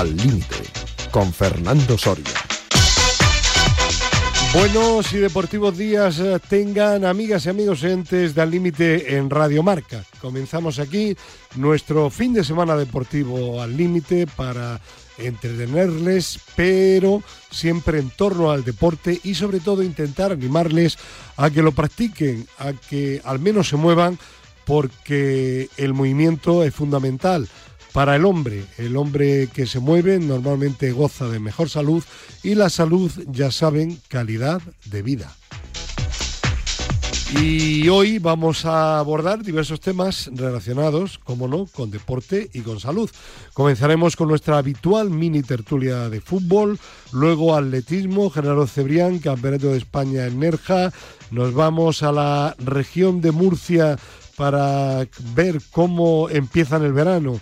Al Límite, con Fernando Soria. Buenos y deportivos días eh, tengan amigas y amigos entes de Al Límite en Radio Marca. Comenzamos aquí nuestro fin de semana deportivo al límite para entretenerles, pero siempre en torno al deporte y sobre todo intentar animarles a que lo practiquen, a que al menos se muevan, porque el movimiento es fundamental para el hombre. El hombre que se mueve normalmente goza de mejor salud y la salud, ya saben, calidad de vida. Y hoy vamos a abordar diversos temas relacionados, como no, con deporte y con salud. Comenzaremos con nuestra habitual mini tertulia de fútbol, luego atletismo, General Cebrián, Campeonato de España en Nerja. Nos vamos a la región de Murcia para ver cómo empiezan el verano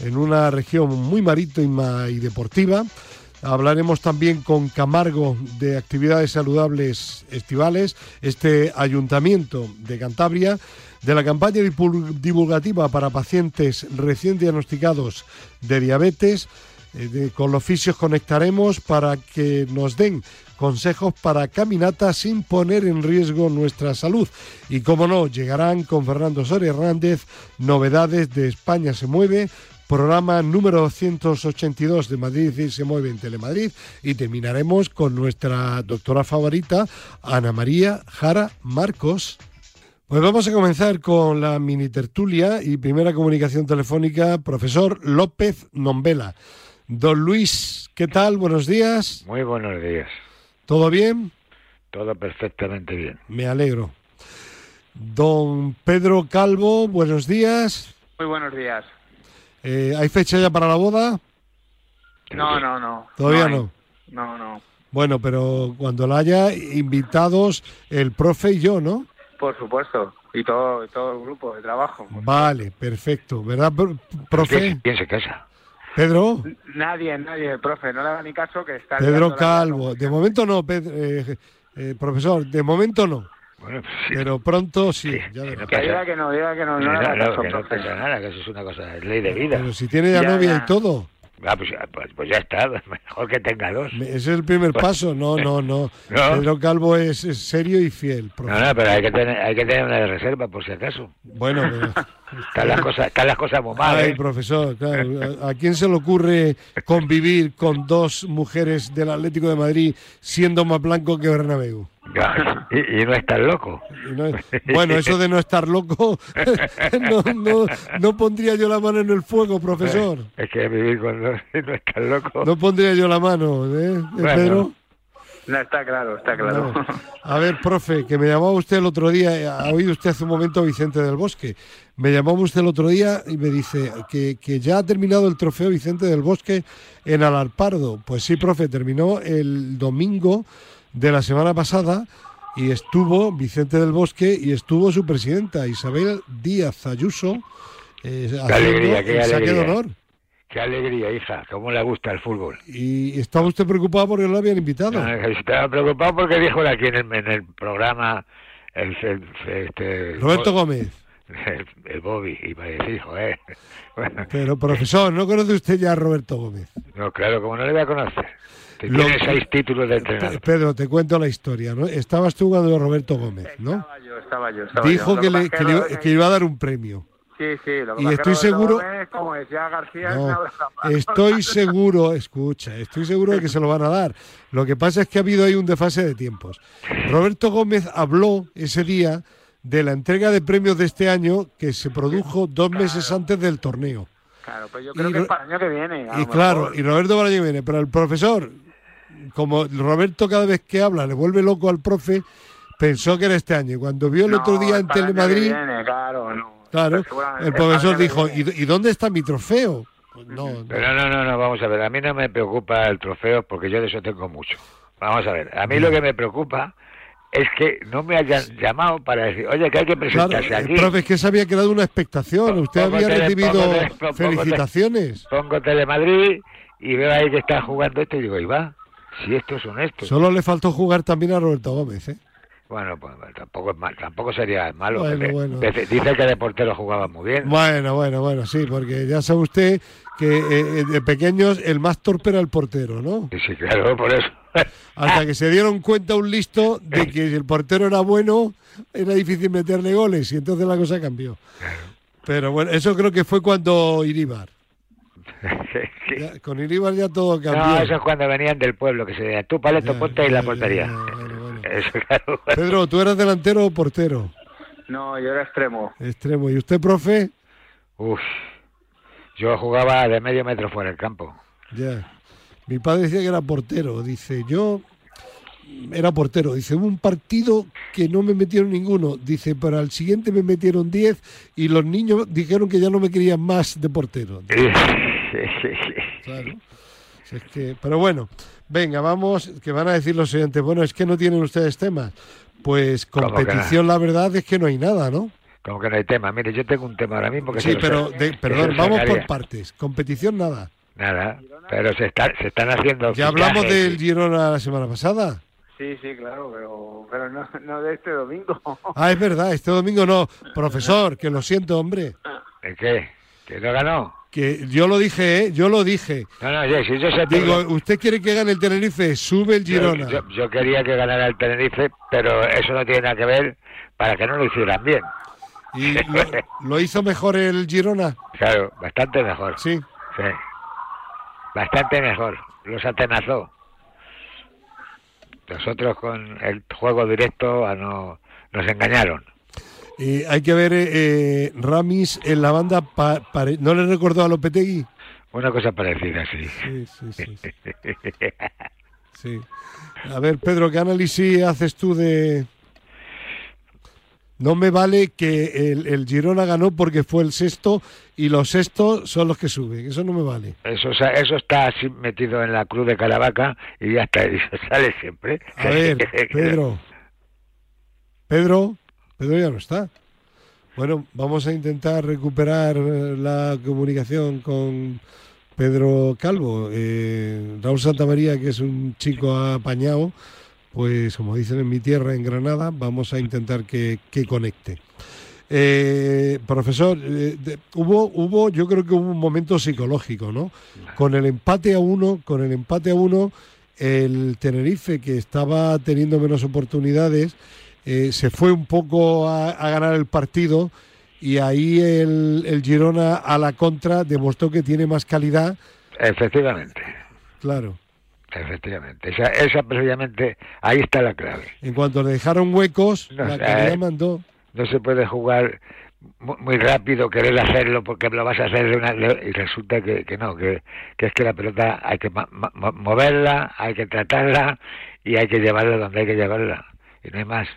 en una región muy marítima y deportiva. Hablaremos también con Camargo de actividades saludables estivales, este ayuntamiento de Cantabria, de la campaña divulgativa para pacientes recién diagnosticados de diabetes. Eh, con los fisios conectaremos para que nos den consejos para caminatas sin poner en riesgo nuestra salud. Y como no, llegarán con Fernando Soria Hernández novedades de España se mueve programa número 282 de Madrid y se mueve en Telemadrid y terminaremos con nuestra doctora favorita, Ana María Jara Marcos. Pues vamos a comenzar con la mini tertulia y primera comunicación telefónica, profesor López Nombela. Don Luis, ¿qué tal? Buenos días. Muy buenos días. ¿Todo bien? Todo perfectamente bien. Me alegro. Don Pedro Calvo, buenos días. Muy buenos días. Eh, ¿Hay fecha ya para la boda? No, no, no. ¿Todavía no? No, no. Bueno, pero cuando la haya, invitados el profe y yo, ¿no? Por supuesto. Y todo, todo el grupo de trabajo. Vale, perfecto. ¿Verdad, profe? ¿Quién se casa? ¿Pedro? Nadie, nadie, profe. No le haga ni caso que está... Pedro Calvo. De momento no, eh, eh, profesor. De momento no. Bueno, pues Pero pronto sí. ya que, que diga que no, diga que no. No, no, no, que no pasa nada, que eso es una cosa, es ley de vida. Pero si tiene ya, novia y todo. Ah, pues, pues, pues, ya está, mejor que tenga dos. Ese es el primer pues, paso, no, no, no. Pedro Calvo es, serio y fiel. No, no, pero hay que, tener, hay que tener una de reserva por si acaso. Bueno, pero... están, las cosas, están las cosas muy mal. Ay, ¿eh? profesor, claro. ¿A, quién se le ocurre convivir con dos mujeres del Atlético de Madrid siendo más blanco que Bernabéu? Y, no estar loco. bueno, eso de no estar loco, no, pondría yo la mano en el fuego, profesor. Es que vivir con no, estar loco. No pondría yo la mano, ¿eh? Pedro? No, está claro, está claro. A ver, profe, que me llamaba usted el otro día, ha oído usted hace un momento a Vicente del Bosque. Me llamó usted el otro día y me dice que, que ya ha terminado el trofeo Vicente del Bosque en Alarpardo. Pues sí, profe, terminó el domingo de la semana pasada y estuvo Vicente del Bosque y estuvo su presidenta Isabel Díaz Ayuso eh, qué alegría, qué alegría. de honor. Qué alegría, hija, cómo le gusta el fútbol. ¿Y estaba usted preocupado porque no lo habían invitado? estaba preocupado porque dijo aquí en el, en el programa el, este, Roberto Gómez. El, Bobby, y me decir, joder. Pero, profesor, ¿no conoce usted ya a Roberto Gómez? No, claro, como no le voy a conocer. Tiene seis títulos de entrenador. Pedro, te cuento la historia, ¿no? Estabas tú cuando Roberto Gómez, ¿no? Estaba yo, estaba yo. Estaba Dijo yo. Que, le, que, le, que, iba a dar un premio. Sí, sí, lo que y estoy seguro. Gómez, como decía García, no, estoy seguro, escucha, estoy seguro de que se lo van a dar. Lo que pasa es que ha habido ahí un desfase de tiempos. Roberto Gómez habló ese día de la entrega de premios de este año que se produjo dos meses antes del torneo. Claro, pues yo creo que es para el año que viene. Y claro, y Roberto para el año que viene, pero el profesor como Roberto cada vez que habla le vuelve loco al profe, pensó que era este año. Y cuando vio el otro día en Telemadrid, claro, claro el profesor dijo, ¿y, dónde está mi trofeo? Pues no, Pero no, no, no, vamos a ver, a mí no me preocupa el trofeo porque yo de eso tengo mucho. Vamos a ver, a mí lo que me preocupa es que no me hayan llamado para decir, oye, que hay que presentarse aquí. El profe, es que se había quedado una expectación, usted había recibido felicitaciones. Pongo, Telemadrid y veo ahí que está jugando esto y digo, y va, si estos son estos. Solo le faltó jugar también a Roberto Gómez, ¿eh? Bueno, pues tampoco es mal, tampoco sería malo. Bueno, porque bueno. Dice, dice que de portero jugaba muy bien. Bueno, bueno, bueno, sí, porque ya sabe usted que eh, de pequeños el más torpe era el portero, ¿no? Sí, sí, claro, por eso. Hasta que se dieron cuenta un listo de que si el portero era bueno, era difícil meterle goles y entonces la cosa cambió. Pero bueno, eso creo que fue cuando. Sí. Ya, con Iríbar ya todo cambió. No, eso es cuando venían del pueblo, que se decía, tú paleto, Ya, ponte ahí la portería. ya, bueno, bueno. Eso, claro. Pedro, ¿tú eras delantero o portero? No, yo era extremo. Extremo. ¿Y usted, profe? Uf, yo jugaba de medio metro fuera del campo. Ya. Mi padre decía que era portero. Dice, yo era portero. Dice, hubo un partido que no me metieron ninguno. Dice, pero al siguiente me metieron 10 y los niños dijeron que ya no me querían más de portero. Sí, sí, sí. Claro. Es que, pero bueno, venga, vamos, que van a decir los oyentes, bueno, es que no tienen ustedes temas. Pues ¿Cómo que competición, la verdad es que no hay nada, ¿no? Como que no hay tema. Mire, yo tengo un tema ahora mismo que Sí, pero, de- perdón, vamos por partes. Competición, nada. Nada, pero se, está, se están haciendo. Ya hablamos fichajes del Girona la semana pasada. Sí, sí, claro, pero, pero no, no de este domingo. Ah, es verdad, este domingo no. Profesor, que lo siento, hombre. ¿El qué? ¿Que no ganó? Que yo lo dije, ¿eh? Yo lo dije. No, no, yo, si yo sé Digo, ¿usted quiere que gane el Tenerife? Sube el yo, Girona. yo- yo quería que ganara el Tenerife, pero eso no tiene nada que ver para que no lo hicieran bien. ¿Y lo, lo hizo mejor el Girona? Claro, bastante mejor. Sí. Sí. Bastante mejor. Los atenazó. Nosotros con el juego directo a no, nos engañaron. Eh, hay que ver eh, eh, Ramis en la banda. pa- ¿No le recordó a Lopetegui? Una cosa parecida, sí. Sí, sí, sí, sí. Sí. A ver, Pedro, ¿qué análisis haces tú de...? No me vale que el, el Girona ganó porque fue el sexto y los sextos son los que suben. Eso no me vale. Eso, sa- eso está así metido en la cruz de Caravaca y ya está, y sale siempre. A ver, Pedro. Pedro. Pedro ya no está. Bueno, vamos a intentar recuperar eh, la comunicación con Pedro Calvo. Eh, Raúl Santamaría, que es un chico apañado, pues como dicen en mi tierra, en Granada, vamos a intentar que, que conecte. Eh, profesor, eh, de- hubo, hubo, yo creo que hubo un momento psicológico, ¿no? Con el empate a uno, con el empate a uno, el Tenerife, que estaba teniendo menos oportunidades, eh, se fue un poco a, a ganar el partido y ahí el, el Girona a la contra demostró que tiene más calidad, Efectivamente, claro. Efectivamente. Esa, esa precisamente, ahí está la clave. En cuanto le dejaron huecos, No la calidad eh. mandó. No se puede jugar mu- muy rápido, querer hacerlo porque lo vas a hacer de una, y resulta que, que no, que, que es que la pelota hay que moverla, hay que tratarla y hay que llevarla donde hay que llevarla. Y no hay más.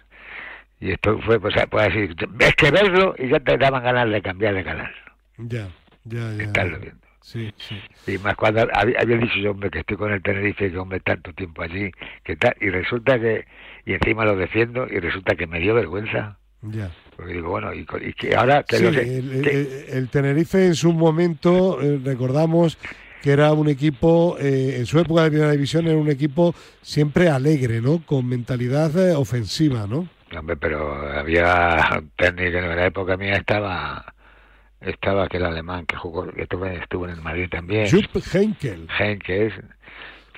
Y esto fue, pues, pues así, ves que verlo y ya te daban ganas de cambiar de canal. Ya, ya, ya. Estarlo viendo. Sí, sí. Y más cuando había, había dicho yo, hombre, que estoy con el Tenerife, que hombre, tanto tiempo allí, que tal, y resulta que, y encima lo defiendo, y resulta que me dio vergüenza. Ya. Porque digo, bueno, y, y que ahora que Sí, lo que- el, que- el- el Tenerife en su momento, eh, recordamos que era un equipo, eh, en su época de primera división, era un equipo siempre alegre, ¿no? Con mentalidad eh, ofensiva, ¿no? Hombre, pero había técnico en la época mía estaba estaba aquel alemán que jugó que estuvo, estuvo en el Madrid también Jupp Heynckes. Henkes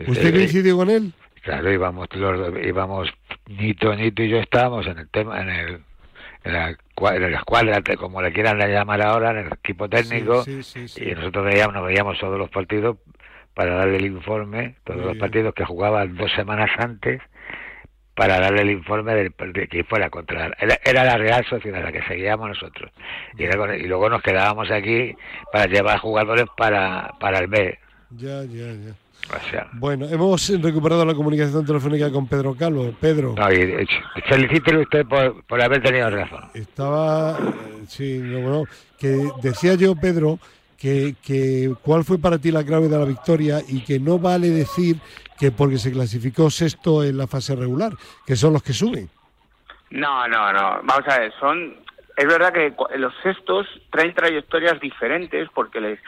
¿Usted Eh, coincidió con él? claro íbamos los íbamos Nito Nito y yo estábamos en el tema en el en la, en la escuadra como le quieran llamar ahora en el equipo técnico Sí, sí, sí, y nosotros veíamos nos veíamos todos los partidos para darle el informe todos Muy los bien. partidos que jugaban dos semanas antes para darle el informe del, de que fuera contra era, era la Real Sociedad la que seguíamos nosotros. Y, era con- y luego nos quedábamos aquí para llevar jugadores para para el B. Ya, ya, ya. o sea. Bueno, hemos recuperado la comunicación telefónica con Pedro Calvo. Pedro, no, felicítele usted por, por haber tenido razón. Estaba, eh, sí, no, bueno, que decía yo, Pedro, que, que cuál fue para ti la clave de la victoria y que no vale decir que porque se clasificó sexto en la fase regular, que son los que suben. No, no, no. Vamos a ver, son. Es verdad que los sextos traen trayectorias diferentes porque les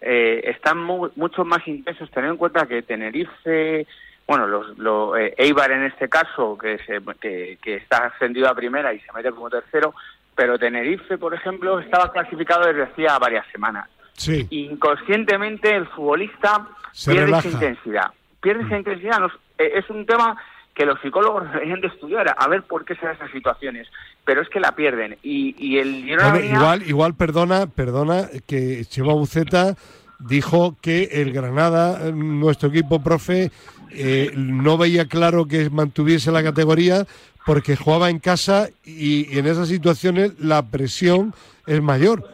eh, están mu- mucho más intensos. Tener en cuenta que Tenerife, bueno, los, lo, eh, Eibar en este caso, que, se, que, que está ascendido a primera y se mete como tercero, pero Tenerife, por ejemplo, estaba clasificado desde hacía varias semanas. Sí. Inconscientemente el futbolista Se pierde relaja. esa intensidad. Pierde esa intensidad. Nos- eh, es un tema que los psicólogos deberían de estudiar, a ver por qué se dan esas situaciones. Pero es que la pierden. Y, y el venía- igual, igual, perdona, perdona, que Chema Buceta dijo que el Granada, nuestro equipo, profe, eh, no veía claro que mantuviese la categoría porque jugaba en casa y, y en esas situaciones la presión es mayor.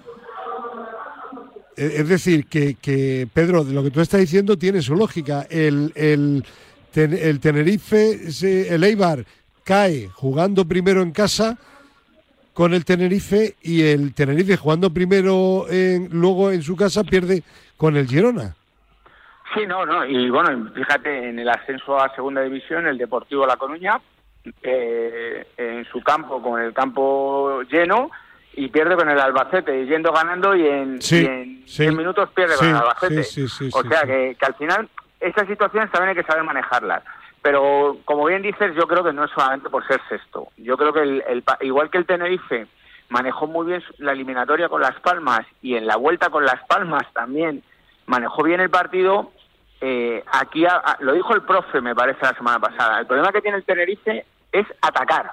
Eh, Es decir, que, que, Pedro, de lo que tú estás diciendo tiene su lógica. El, el, el Tenerife, el Eibar, cae jugando primero en casa con el Tenerife y el Tenerife jugando primero en, luego en su casa pierde con el Girona. Sí, no, no. Y bueno, fíjate, en el ascenso a Segunda División, el Deportivo La Coruña, eh, en su campo, con el campo lleno, y pierde con el Albacete, yendo ganando y en, Sí, y en sí. 10 minutos pierde con el Albacete. o sea. Que, que al final estas situaciones también hay que saber manejarlas. Pero como bien dices, yo creo que no es solamente por ser sexto. Yo creo que el, el igual que el Tenerife manejó muy bien la eliminatoria con Las Palmas y en la vuelta con Las Palmas también manejó bien el partido. eh, aquí a- a- lo dijo el profe, me parece, la semana pasada. El problema que tiene el Tenerife es atacar.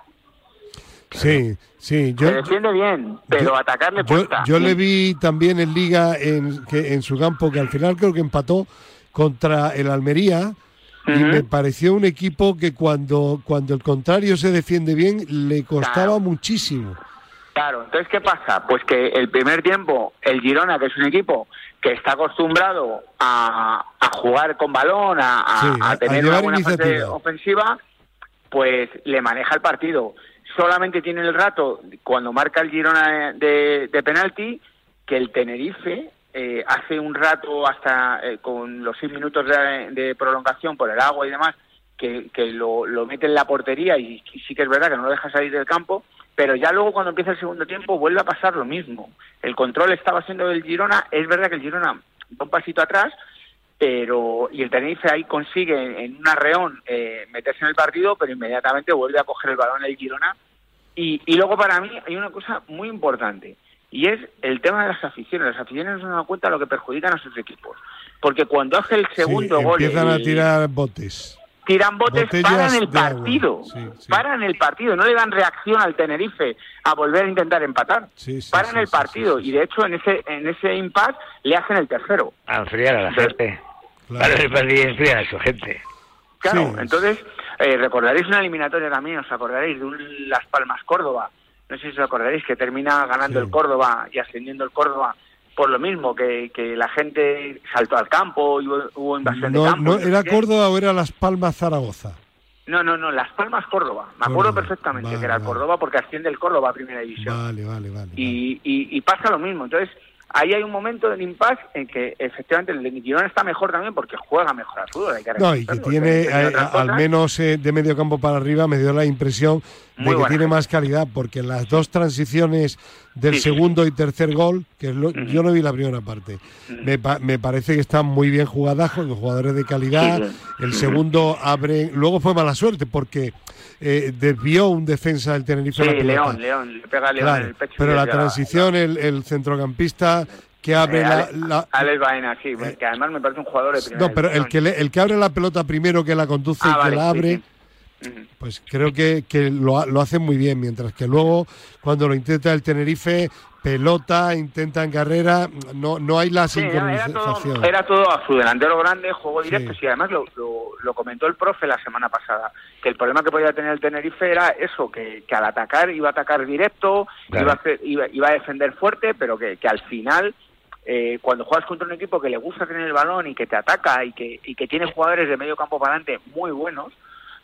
Sí, sí. Yo, Se defiende bien, pero yo- atacar le yo, yo le vi también en Liga en, que, en su campo que al final creo que empató contra el Almería y me pareció un equipo que cuando, cuando el contrario se defiende bien le costaba Claro. muchísimo. Claro, entonces, ¿qué pasa? Pues que el primer tiempo, el Girona, que es un equipo que está acostumbrado a, a jugar con balón, a, a- Sí, a a- a tener una buena fase ofensiva, pues le maneja el partido. Solamente tiene el rato, cuando marca el Girona de, de penalti, que el Tenerife eh, hace un rato hasta eh, con los seis minutos de, de prolongación por el agua y demás, que, lo, lo mete en la portería y, sí que es verdad que no lo deja salir del campo, pero ya luego cuando empieza el segundo tiempo vuelve a pasar lo mismo. El control estaba siendo del Girona, es verdad que el Girona da un pasito atrás, pero y el Tenerife ahí consigue en, en un arreón eh, meterse en el partido, pero inmediatamente vuelve a coger el balón el Girona. Y, y luego para mí hay una cosa muy importante, y es el tema de las aficiones. Las aficiones no se dan cuenta de lo que perjudican a sus equipos. Porque cuando hace el segundo Sí, gol... empiezan a tirar botes. tiran botes, Botellas paran el partido, Sí, sí. paran el partido, no le dan reacción al Tenerife a volver a intentar empatar, Sí, sí, paran sí, el partido sí, sí. y de hecho en ese en ese impasse le hacen el tercero. A enfriar a la gente. Claro. El partido enfriar a su gente. Claro, Sí. entonces eh, recordaréis una eliminatoria también, os acordaréis de un Las Palmas Córdoba, no sé si os acordaréis que termina ganando Sí. el Córdoba y ascendiendo el Córdoba por lo mismo que, que la gente saltó al campo, hubo, hubo invasión de campo. no, ¿Era. Córdoba o era Las Palmas Zaragoza? No, no, no, Las Palmas Córdoba. Me acuerdo Córdoba, perfectamente vale, que era el. Córdoba porque asciende el Córdoba a Primera División. Vale, vale, vale. Y, y, y pasa lo mismo. Entonces, ahí hay un momento del impasse en que efectivamente el de Girona está mejor también porque juega mejor al fútbol. Hay que No, y que tiene, que eh, al menos eh, de medio campo para arriba, me dio la impresión de que buena tiene más calidad, porque las dos transiciones del Sí, sí, segundo y tercer gol, que es lo- yo no vi la primera parte, me, pa- me parece que están muy bien jugadas, con jugadores de calidad. Sí. El segundo abre, luego fue mala suerte, porque eh, desvió un defensa del Tenerife Sí, la. León, León, le pega a León Claro, en el pecho. pero la transición, el, el centrocampista que abre Eh, la, Ale- la- Alex Baena, sí, que además me parece un jugador de primera no, pero el que, le- el que abre la pelota primero, que la conduce Ah, y que vale, la sí, abre, pues creo que, que lo, lo hacen muy bien, mientras que luego cuando lo intenta el Tenerife, pelota, intenta en carrera, no, no hay la Sí, era, todo, era todo a su delantero grande, juego Sí. directo. Y además lo, lo, lo comentó el profe la semana pasada, que el problema que podía tener el Tenerife era eso, que, que al atacar iba a atacar directo, Claro. iba, a hacer- iba, iba a defender fuerte, pero que, que al final, eh, cuando juegas contra un equipo que le gusta tener el balón y que te ataca y que, y que tiene jugadores de medio campo para adelante muy buenos,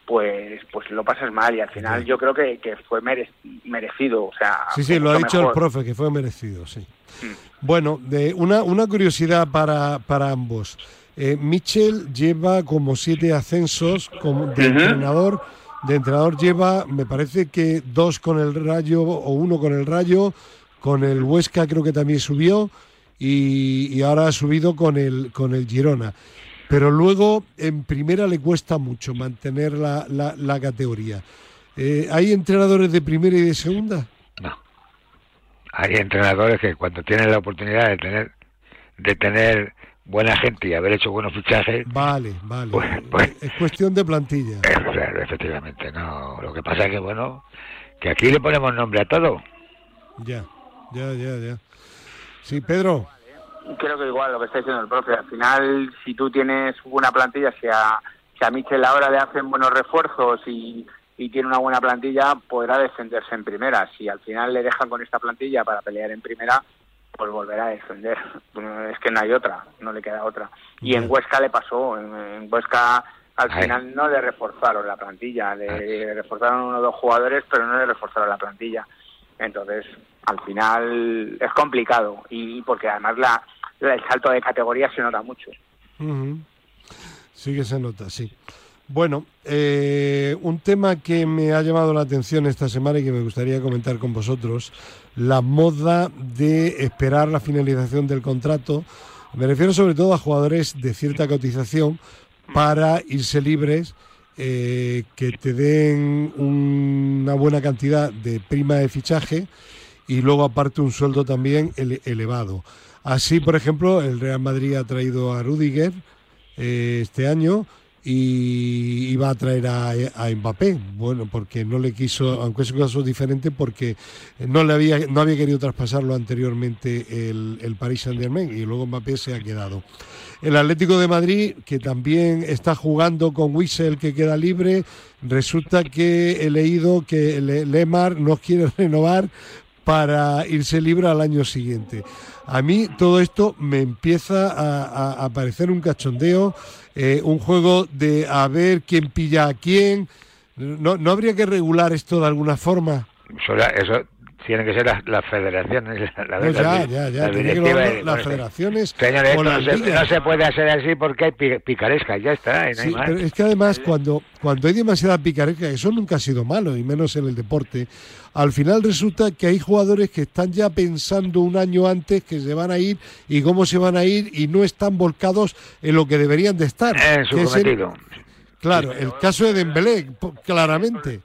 pues pues lo pasas mal y al final Sí. yo creo que, que fue mere- merecido. O sea, Sí, sí, lo ha dicho el profe, que fue merecido, sí. Mm. Bueno, de una, una curiosidad para, para ambos. Eh, Mitchell lleva como siete ascensos como de entrenador. De entrenador lleva, me parece que dos con el Rayo o uno con el Rayo, con el Huesca creo que también subió y, y ahora ha subido con el, con el Girona. Pero luego en primera le cuesta mucho mantener la, la, la categoría. Eh, ¿Hay entrenadores de primera y de segunda? No. Hay entrenadores que cuando tienen la oportunidad de tener de tener buena gente y haber hecho buenos fichajes. Vale, vale. Pues, pues, es cuestión de plantilla. Eh, claro, efectivamente. No, lo que pasa es que bueno, que aquí le ponemos nombre a todo. Ya, ya, ya, ya. Sí, Pedro. Creo que igual lo que está diciendo el profe. Al final, si tú tienes una plantilla, si a, si a Michel ahora le hacen buenos refuerzos y, y tiene una buena plantilla, podrá defenderse en primera. Si al final le dejan con esta plantilla para pelear en primera, pues volverá a defender. Es que no hay otra, no le queda otra. Y en Huesca le pasó, en, Huesca al final no le reforzaron la plantilla, le reforzaron uno o dos jugadores, pero no le reforzaron la plantilla. Entonces, al final es complicado y porque además la, el salto de categoría se nota mucho. Sí que se nota, sí. Bueno, eh, un tema que me ha llamado la atención esta semana y que me gustaría comentar con vosotros, la moda de esperar la finalización del contrato. Me refiero sobre todo a jugadores de cierta cotización para irse libres, eh, que te den una buena cantidad de prima de fichaje y luego aparte un sueldo también elevado. Así, por ejemplo, el Real Madrid ha traído a Rudiger eh, este año y iba a traer a, a, Mbappé, bueno, porque no le quiso, aunque es un caso diferente, porque no le había, no había querido traspasarlo anteriormente el, el Paris Saint Germain y luego Mbappé se ha quedado. El Atlético de Madrid, que también está jugando con Wissel, que queda libre, resulta que he leído que Lemar no quiere renovar para irse libre al año siguiente. A mí todo esto me empieza a, a, parecer un cachondeo, eh, un juego de a ver quién pilla a quién. ¿No, ¿No habría que regular esto de alguna forma? Tienen que ser las, las federaciones. La, pues ya, ya, ya, tiene que ser las federaciones. Señores, no, se, no, se, puede hacer así porque hay picaresca, ya está. No sí, pero es que además cuando, cuando hay demasiada picaresca, eso nunca ha sido malo, y menos en el deporte, al final resulta que hay jugadores que están ya pensando un año antes que se van a ir y cómo se van a ir y no están volcados en lo que deberían de estar. En su cometido. El, claro, el caso de Dembélé, claramente.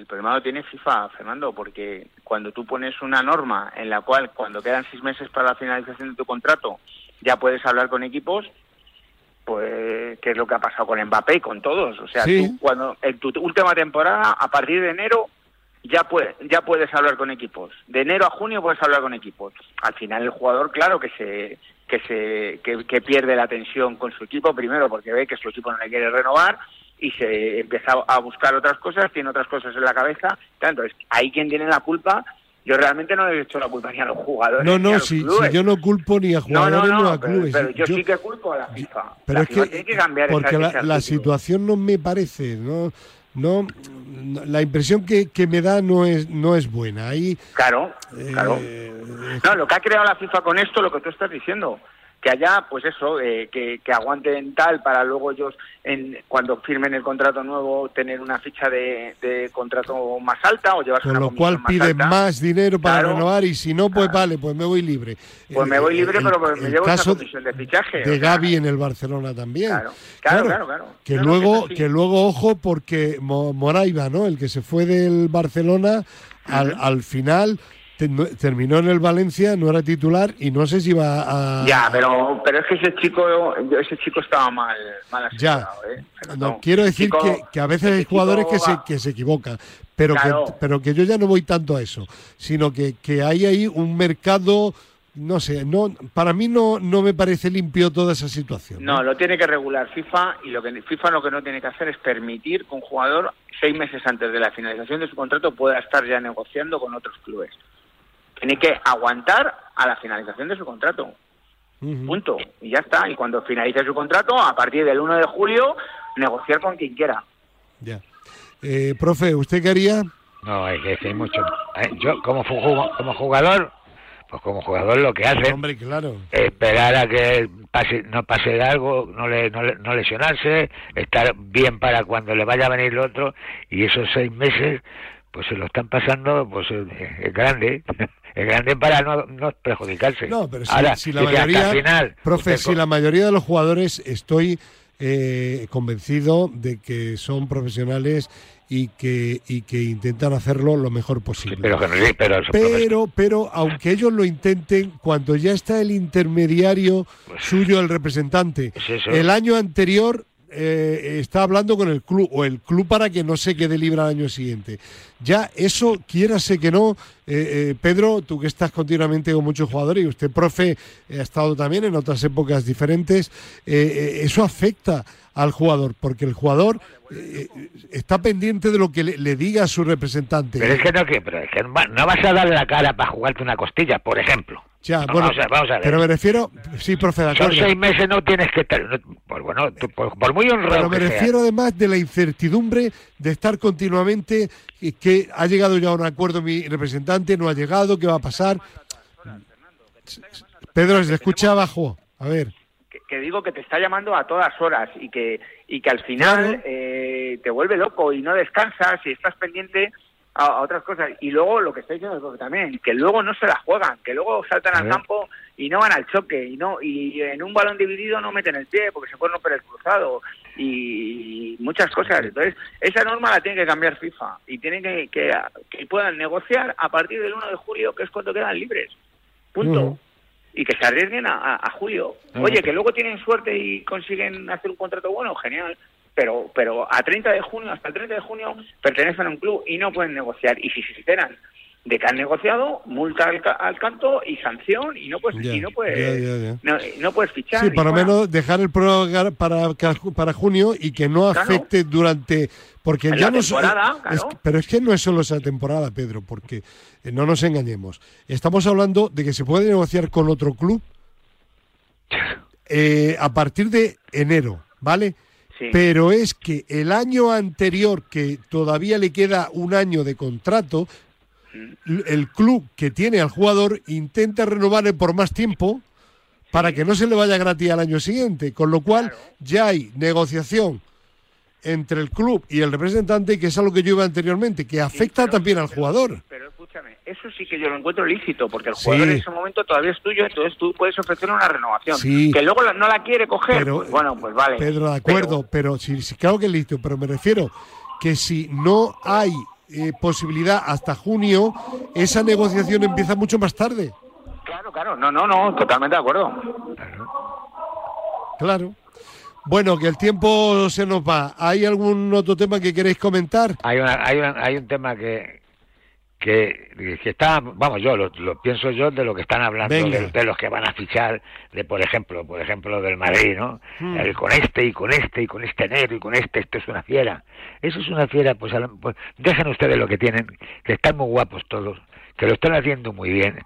El problema lo tiene FIFA, Fernando, porque cuando tú pones una norma en la cual cuando quedan seis meses para la finalización de tu contrato ya puedes hablar con equipos, pues qué es lo que ha pasado con Mbappé y con todos. O sea, tú cuando en tu última temporada, a partir de enero, ya puedes, ya puedes hablar con equipos. De enero a junio puedes hablar con equipos. Al final el jugador, claro que se que se que, que pierde la tensión con su equipo primero porque ve que su equipo no le quiere renovar y se empieza a buscar otras cosas, tiene otras cosas en la cabeza. Entonces, ahí quien tiene la culpa, yo realmente no le he hecho la culpa ni a los jugadores. No, no, ni a los si, clubes. si, yo no culpo ni a jugadores no, no, ni a pero, clubes. Pero, yo, yo, sí que culpo a la FIFA. Pero la es FIFA que, tiene que cambiar porque esa, la situación no me parece, no, no, la impresión que, que, me da no es no es buena. Ahí, claro, claro. Eh, no, lo que ha creado la FIFA con esto, lo que tú estás diciendo que haya, pues eso, eh, que, que, aguanten tal para luego ellos, en, cuando firmen el contrato nuevo, tener una ficha de, de contrato más alta o llevarse Con una lo cual más piden alta. más dinero para Claro. renovar y si no, pues Claro. vale, pues me voy libre. Pues me voy libre, El- pero me el llevo esa comisión de fichaje. de o sea, Gaby en el Barcelona también. Claro, claro, claro. claro. Que luego, que luego, ojo, porque Mo- Moraiba, ¿no? El que se fue del Barcelona, al, al final terminó en el Valencia, no era titular y no sé si va a. Ya, pero, pero es que ese chico, ese chico estaba mal, mal Ya. asesorado, ¿eh? Fernando. No, quiero decir Chico- que, que a veces hay jugadores que se, que se equivocan, pero, Claro. que, pero que yo ya no voy tanto a eso, sino que, que hay ahí un mercado, no sé, no para mí no, no me parece limpio toda esa situación. No, lo tiene que regular FIFA y lo que FIFA lo que no tiene que hacer es permitir que un jugador seis meses antes de la finalización de su contrato pueda estar ya negociando con otros clubes. Tiene que aguantar a la finalización de su contrato. Punto. Y ya está. Y cuando finalice su contrato, a partir del 1 de julio, negociar con quien quiera. Ya. Eh, profe, ¿usted qué haría? No, hay que decir mucho. Eh, Yo, como, como jugador, pues como jugador lo que hace Hombre, claro. esperar a que pase, no pase algo, no, le, no, le- no lesionarse, estar bien para cuando le vaya a venir lo otro, y esos seis meses, pues se lo están pasando, pues es, es grande. El grande para no, no perjudicarse. No, pero si, Ahora, si la mayoría, final, profe, usted si la mayoría de los jugadores estoy eh, convencido de que son profesionales y que y que intentan hacerlo lo mejor posible. pero sí, pero, Pero, pero, aunque ellos lo intenten, cuando ya está el intermediario suyo, el representante, Pues el año anterior eh, está hablando con el club, o el club para que no se quede libre al año siguiente. Ya eso, quiérase que no, eh, eh, Pedro, tú que estás continuamente con muchos jugadores y usted, profe, eh, ha estado también en otras épocas diferentes, eh, eso afecta al jugador, porque el jugador está pendiente de lo que le, le diga a su representante. Pero es que no, que, pero es que no va- no vas a darle la cara para jugarte una costilla, por ejemplo. Ya, No, bueno, vamos, a, vamos a ver. pero me refiero, sí, profe, de Son acuerdo. seis meses, no tienes que estar. no- Pues bueno, tú, por, por muy honrado Pero me que sea. refiero además de la incertidumbre de estar continuamente, que ha llegado ya a un acuerdo mi representante, no ha llegado, qué va a pasar. Pedro, se escucha abajo. A ver. que, digo que te está llamando a todas horas y que y que al final eh, te vuelve loco y no descansas y estás pendiente a, a otras cosas y luego lo que está diciendo profe también que luego no se la juegan que luego saltan al campo y no van al choque y no y en un balón dividido no meten el pie porque se pueden romper el cruzado y muchas cosas entonces esa norma la tiene que cambiar FIFA y tienen que, que, que puedan negociar a partir del 1 de julio que es cuando quedan libres punto y que se arriesguen a, a- a julio. Oye, que luego tienen suerte y consiguen hacer un contrato bueno, genial. Pero, pero a 30 de junio, hasta el 30 de junio, pertenecen a un club y no pueden negociar. Y si se enteran de que han negociado, multa al, ca- al canto y sanción y no puedes, y no puedes. No, no puedes fichar. Sí, y por lo fuera. menos dejar el programa para, para junio y que no Claro. afecte durante. Porque En ya la no temporada, es- claro. pero es que no es solo esa temporada, Pedro, porque eh, no nos engañemos. Estamos hablando de que se puede negociar con otro club eh, a partir de enero, ¿vale? Sí. Pero es que el año anterior, que todavía le queda un año de contrato, el club que tiene al jugador intenta renovarle por más tiempo para que no se le vaya gratis al año siguiente. Con lo cual ya hay negociación entre el club y el representante, que es algo que yo iba anteriormente, que afecta pero- también al pero- jugador. Pero escúchame, eso sí que yo lo encuentro lícito, porque el Sí. jugador en ese momento todavía es tuyo, entonces tú puedes ofrecer una renovación. Sí. Que luego no la quiere coger, Pero, pues bueno, pues vale. Pedro, de acuerdo, pero, sí, sí, claro que es listo, pero me refiero que si no hay eh, posibilidad hasta junio, esa negociación empieza mucho más tarde. Claro, claro, no, no, no, totalmente de acuerdo. Claro. Bueno, que el tiempo se nos va. ¿Hay algún otro tema que queréis comentar? Hay, una, hay, una- hay un tema que, que, que está, vamos, yo lo, lo pienso yo de lo que están hablando, de, de los que van a fichar, de por ejemplo, por ejemplo del Madrid, ¿no? Hmm. El con este y con este y con este negro y con este, esto es una fiera. Eso es una fiera, pues, pues dejen ustedes lo que tienen, que están muy guapos todos, que lo están haciendo muy bien.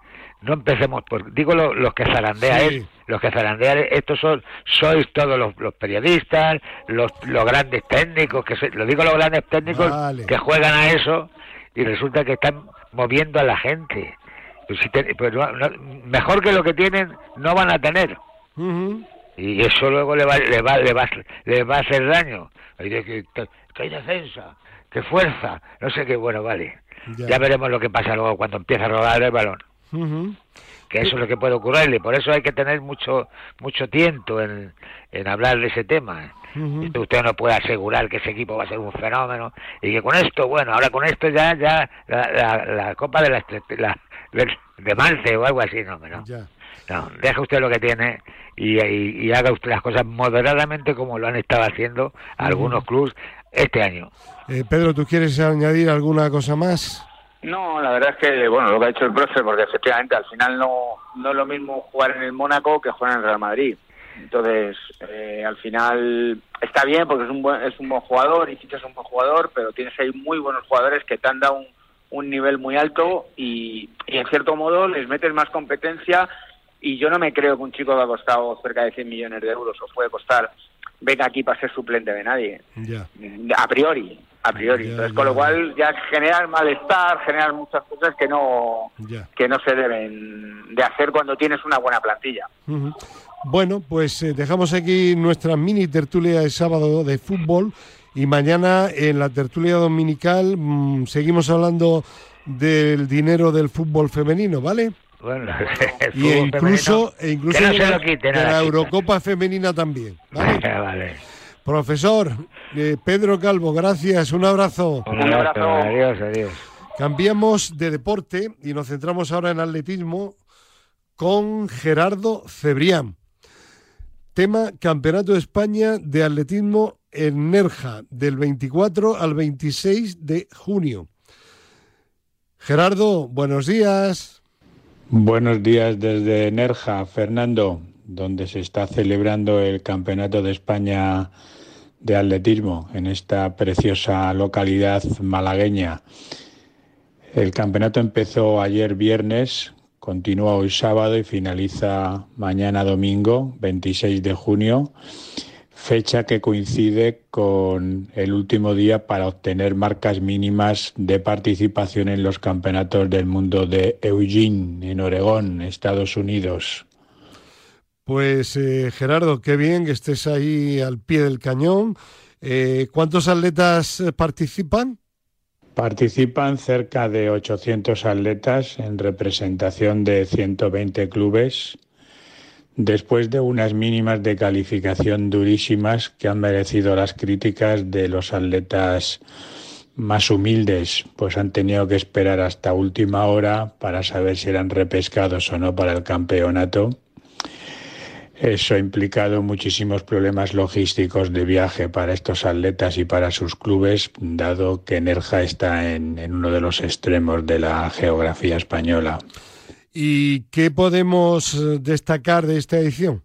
No empecemos por, digo lo- los que zarandean, Sí. es- los que zarandean, estos son, sois todos los, los periodistas, los, los grandes técnicos, que sois- lo digo los grandes técnicos Vale. que juegan a eso y resulta que están moviendo a la gente. Pues si te- pues no- no- mejor que lo que tienen no van a tener y eso luego le va, le va, le va, le va a hacer daño. Hay de que, que- que hay defensa, que fuerza, no sé qué, bueno, vale. Ya. Ya. veremos lo que pasa luego cuando empieza a rodar el balón, que eso es lo que puede ocurrirle. Por eso hay que tener mucho mucho tiempo en, en hablar de ese tema. Esto Usted no puede asegurar que ese equipo va a ser un fenómeno y que con esto, bueno, ahora con esto ya ya la, la, la copa de la, la- de, de Malce o algo así, no, no. Ya. No, deje usted lo que tiene y, y- y haga usted las cosas moderadamente como lo han estado haciendo algunos clubes este año. Eh, Pedro, ¿tú quieres añadir alguna cosa más? No, la verdad es que, bueno, lo que ha dicho el profe, porque efectivamente al final no, no es lo mismo jugar en el Mónaco que jugar en el Real Madrid. Entonces, eh, al final está bien porque es un buen, es un buen jugador y fichas un buen jugador, pero tienes ahí muy buenos jugadores que te han dado un, un nivel muy alto y, y en cierto modo les metes más competencia y yo no me creo que un chico que ha costado cerca de 100 millones de euros o puede costar venga aquí para ser suplente de nadie. A priori a priori Ya, entonces ya, con lo ya. cual ya generar malestar generar muchas cosas que no Ya. que no se deben de hacer cuando tienes una buena plantilla. Bueno, pues eh, dejamos aquí nuestra mini tertulia de sábado de fútbol y mañana en la tertulia dominical mm, seguimos hablando del dinero del fútbol femenino, ¿vale? Bueno, y incluso, e incluso de, la, Eurocopa femenina también. ¿vale? Profesor eh, Pedro Calvo, gracias, un abrazo. Un abrazo, adiós, adiós. Cambiamos de deporte y nos centramos ahora en atletismo con Gerardo Cebrián. Tema Campeonato de España de Atletismo en Nerja, del 24 al 26 de junio. Gerardo, buenos días. Buenos días desde Nerja, Fernando, donde se está celebrando el Campeonato de España de Atletismo en esta preciosa localidad malagueña. El campeonato empezó ayer viernes, continúa hoy sábado y finaliza mañana domingo, 26 de junio fecha que coincide con el último día para obtener marcas mínimas de participación en los campeonatos del mundo de Eugene, en Oregón, Estados Unidos. Pues eh, Gerardo, qué bien que estés ahí al pie del cañón. Eh, ¿Cuántos atletas eh, participan? Participan cerca de 800 atletas en representación de 120 clubes después de unas mínimas de calificación durísimas que han merecido las críticas de los atletas más humildes, pues han tenido que esperar hasta última hora para saber si eran repescados o no para el campeonato. Eso ha implicado muchísimos problemas logísticos de viaje para estos atletas y para sus clubes, dado que Nerja está en, en uno de los extremos de la geografía española. ¿Y qué podemos eh, destacar de esta edición?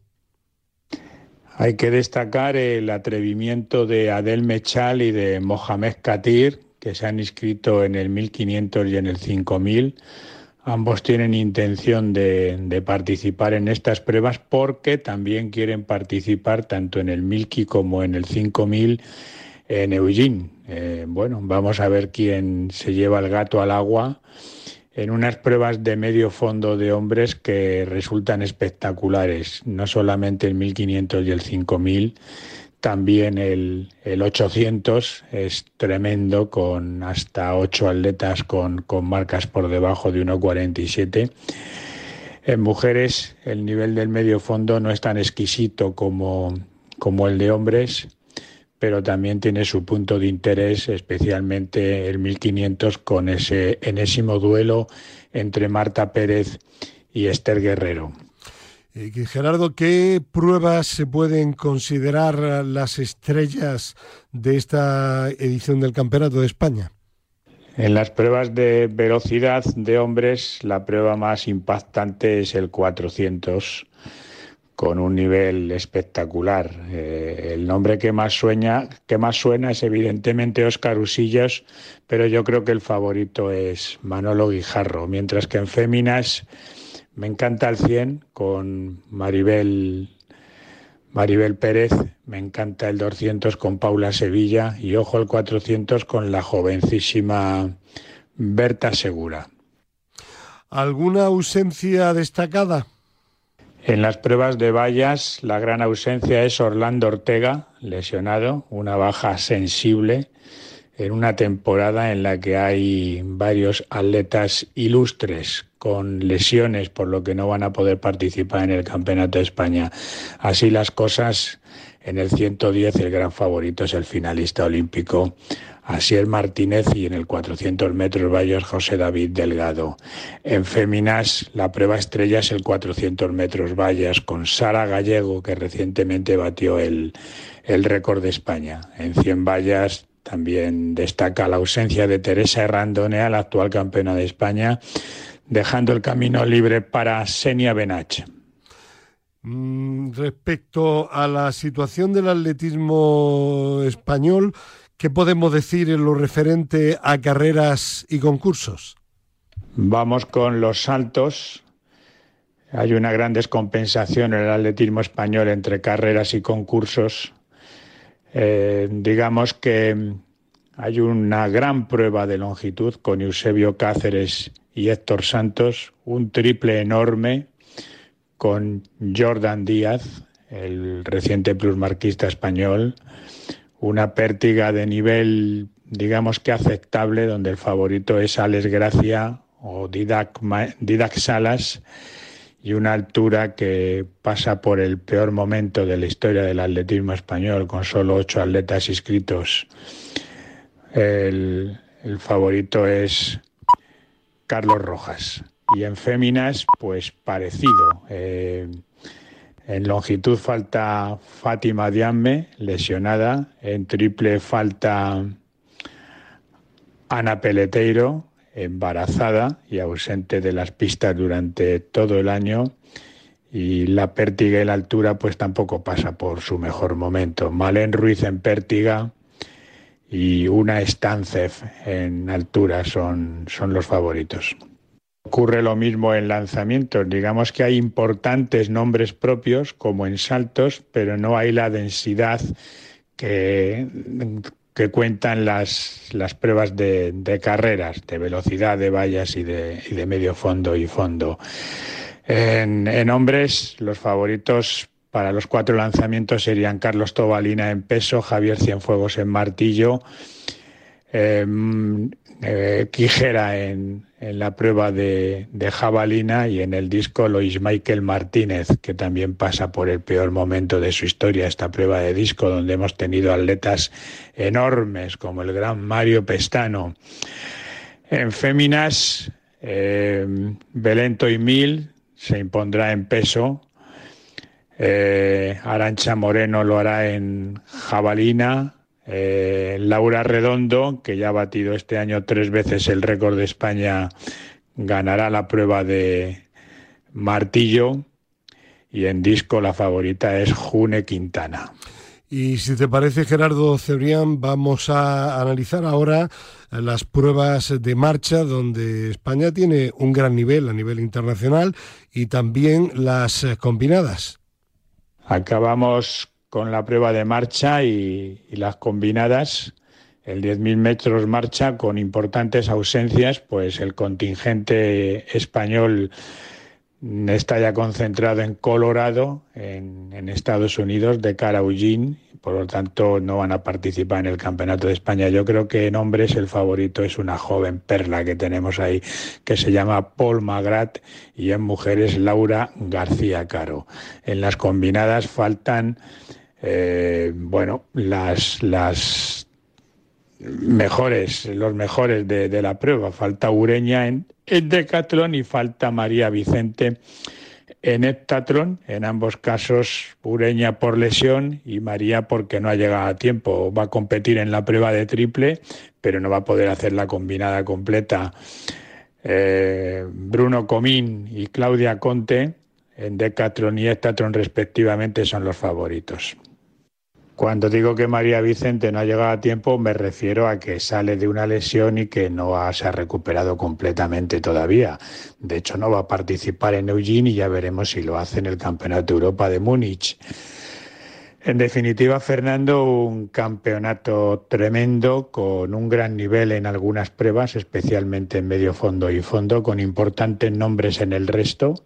Hay que destacar el atrevimiento de Adel Mechal y de Mohamed Katir, que se han inscrito en el 1500 y en el 5000. Ambos tienen intención de, participar en estas pruebas porque también quieren participar tanto en el 1000 como en el 5000 en Eugene. Eh, bueno, vamos a ver quién se lleva el gato al agua en unas pruebas de medio fondo de hombres que resultan espectaculares, no solamente el 1500 y el 5000, también el, 800 es tremendo con hasta 8 atletas con, con marcas por debajo de 1,47. En mujeres el nivel del medio fondo no es tan exquisito como, como el de hombres, pero también tiene su punto de interés, especialmente el 1500 con ese enésimo duelo entre Marta Pérez y Esther Guerrero. Eh, Gerardo, ¿qué pruebas se pueden considerar las estrellas de esta edición del Campeonato de España? En las pruebas de velocidad de hombres, la prueba más impactante es el 400 con un nivel espectacular. Eh, el nombre que más, sueña, que más suena es evidentemente Óscar Usillos, pero yo creo que el favorito es Manolo Guijarro, mientras que en féminas me encanta el 100 con Maribel Maribel Pérez, me encanta el 200 con Paula Sevilla y ojo el 400 con la jovencísima Berta Segura. ¿Alguna ausencia destacada? En las pruebas de vallas, la gran ausencia es Orlando Ortega, lesionado, una baja sensible en una temporada en la que hay varios atletas ilustres con lesiones, por lo que no van a poder participar en el Campeonato de España. Así las cosas, en el 110 el gran favorito es el finalista olímpico Asier Martínez y en el 400 metros valles José David Delgado. En féminas, la prueba estrella es el 400 metros vallas con Sara Gallego, que recientemente batió el, el récord de España. En 100 vallas también destaca la ausencia de Teresa Herrandonea, la actual campeona de España, dejando el camino libre para Senia Benach. Mm, respecto a la situación del atletismo español, ¿Qué podemos decir en lo referente a carreras y concursos? Vamos con los saltos. Hay una gran descompensación en el atletismo español entre carreras y concursos. Eh, digamos que hay una gran prueba de longitud con Eusebio Cáceres y Héctor Santos, un triple enorme con Jordan Díaz, el reciente plusmarquista español, una pértiga de nivel digamos que aceptable, donde el favorito es Alex Gracia o Didac, Didac Salas y una altura que pasa por el peor momento de la historia del atletismo español, con solo ocho atletas inscritos. El, favorito es Carlos Rojas. Y en féminas, pues parecido. Eh, en longitud falta Fátima Diamme, lesionada. En triple falta Ana Peleteiro, embarazada y ausente de las pistas durante todo el año y la pértiga y la altura pues tampoco pasa por su mejor momento. Malen Ruiz en pértiga y una Stancev en altura son, son los favoritos. Ocurre lo mismo en lanzamientos. Digamos que hay importantes nombres propios como en saltos, pero no hay la densidad que, que cuentan las, las pruebas de, carreras, de velocidad, de vallas y de, y de medio fondo y fondo. En, hombres, los favoritos para los cuatro lanzamientos serían Carlos Tobalina en peso, Javier Cienfuegos en martillo, em, eh, Quijera en, en, la prueba de, jabalina y en el disco Lois Michael Martínez, que también pasa por el peor momento de su historia, esta prueba de disco, donde hemos tenido atletas enormes como el gran Mario Pestano. En féminas, eh, Belento y Mil se impondrá en peso. Eh, Arancha Moreno lo hará en jabalina. Eh, Laura Redondo, que ya ha batido este año tres veces el récord de España, ganará la prueba de martillo. Y en disco la favorita es June Quintana. Y si te parece, Gerardo Cebrián, vamos a analizar ahora las pruebas de marcha donde España tiene un gran nivel a nivel internacional y también las combinadas. Acabamos con la prueba de marcha y, las combinadas. El 10.000 metros marcha con importantes ausencias, pues el contingente español está ya concentrado en Colorado, en, Estados Unidos, de cara a Eugene, por lo tanto no van a participar en el Campeonato de España. Yo creo que en hombres el favorito es una joven perla que tenemos ahí, que se llama Paul Magrat, y en mujeres Laura García Caro. En las combinadas faltan, eh, bueno, las, las mejores, los mejores de, la prueba. Falta Ureña en, en y falta María Vicente en heptatlón, en ambos casos Ureña por lesión y María porque no ha llegado a tiempo. Va a competir en la prueba de triple, pero no va a poder hacer la combinada completa. Eh, Bruno Comín y Claudia Conte en Decathlon y heptatlón respectivamente son los favoritos. Cuando digo que María Vicente no ha llegado a tiempo, me refiero a que sale de una lesión y que no se ha recuperado completamente todavía. De hecho, no va a participar en Eugene y ya veremos si lo hace en el Campeonato Europa de Múnich. En definitiva, Fernando, un campeonato tremendo con un gran nivel en algunas pruebas, especialmente en medio fondo y fondo, con importantes nombres en el resto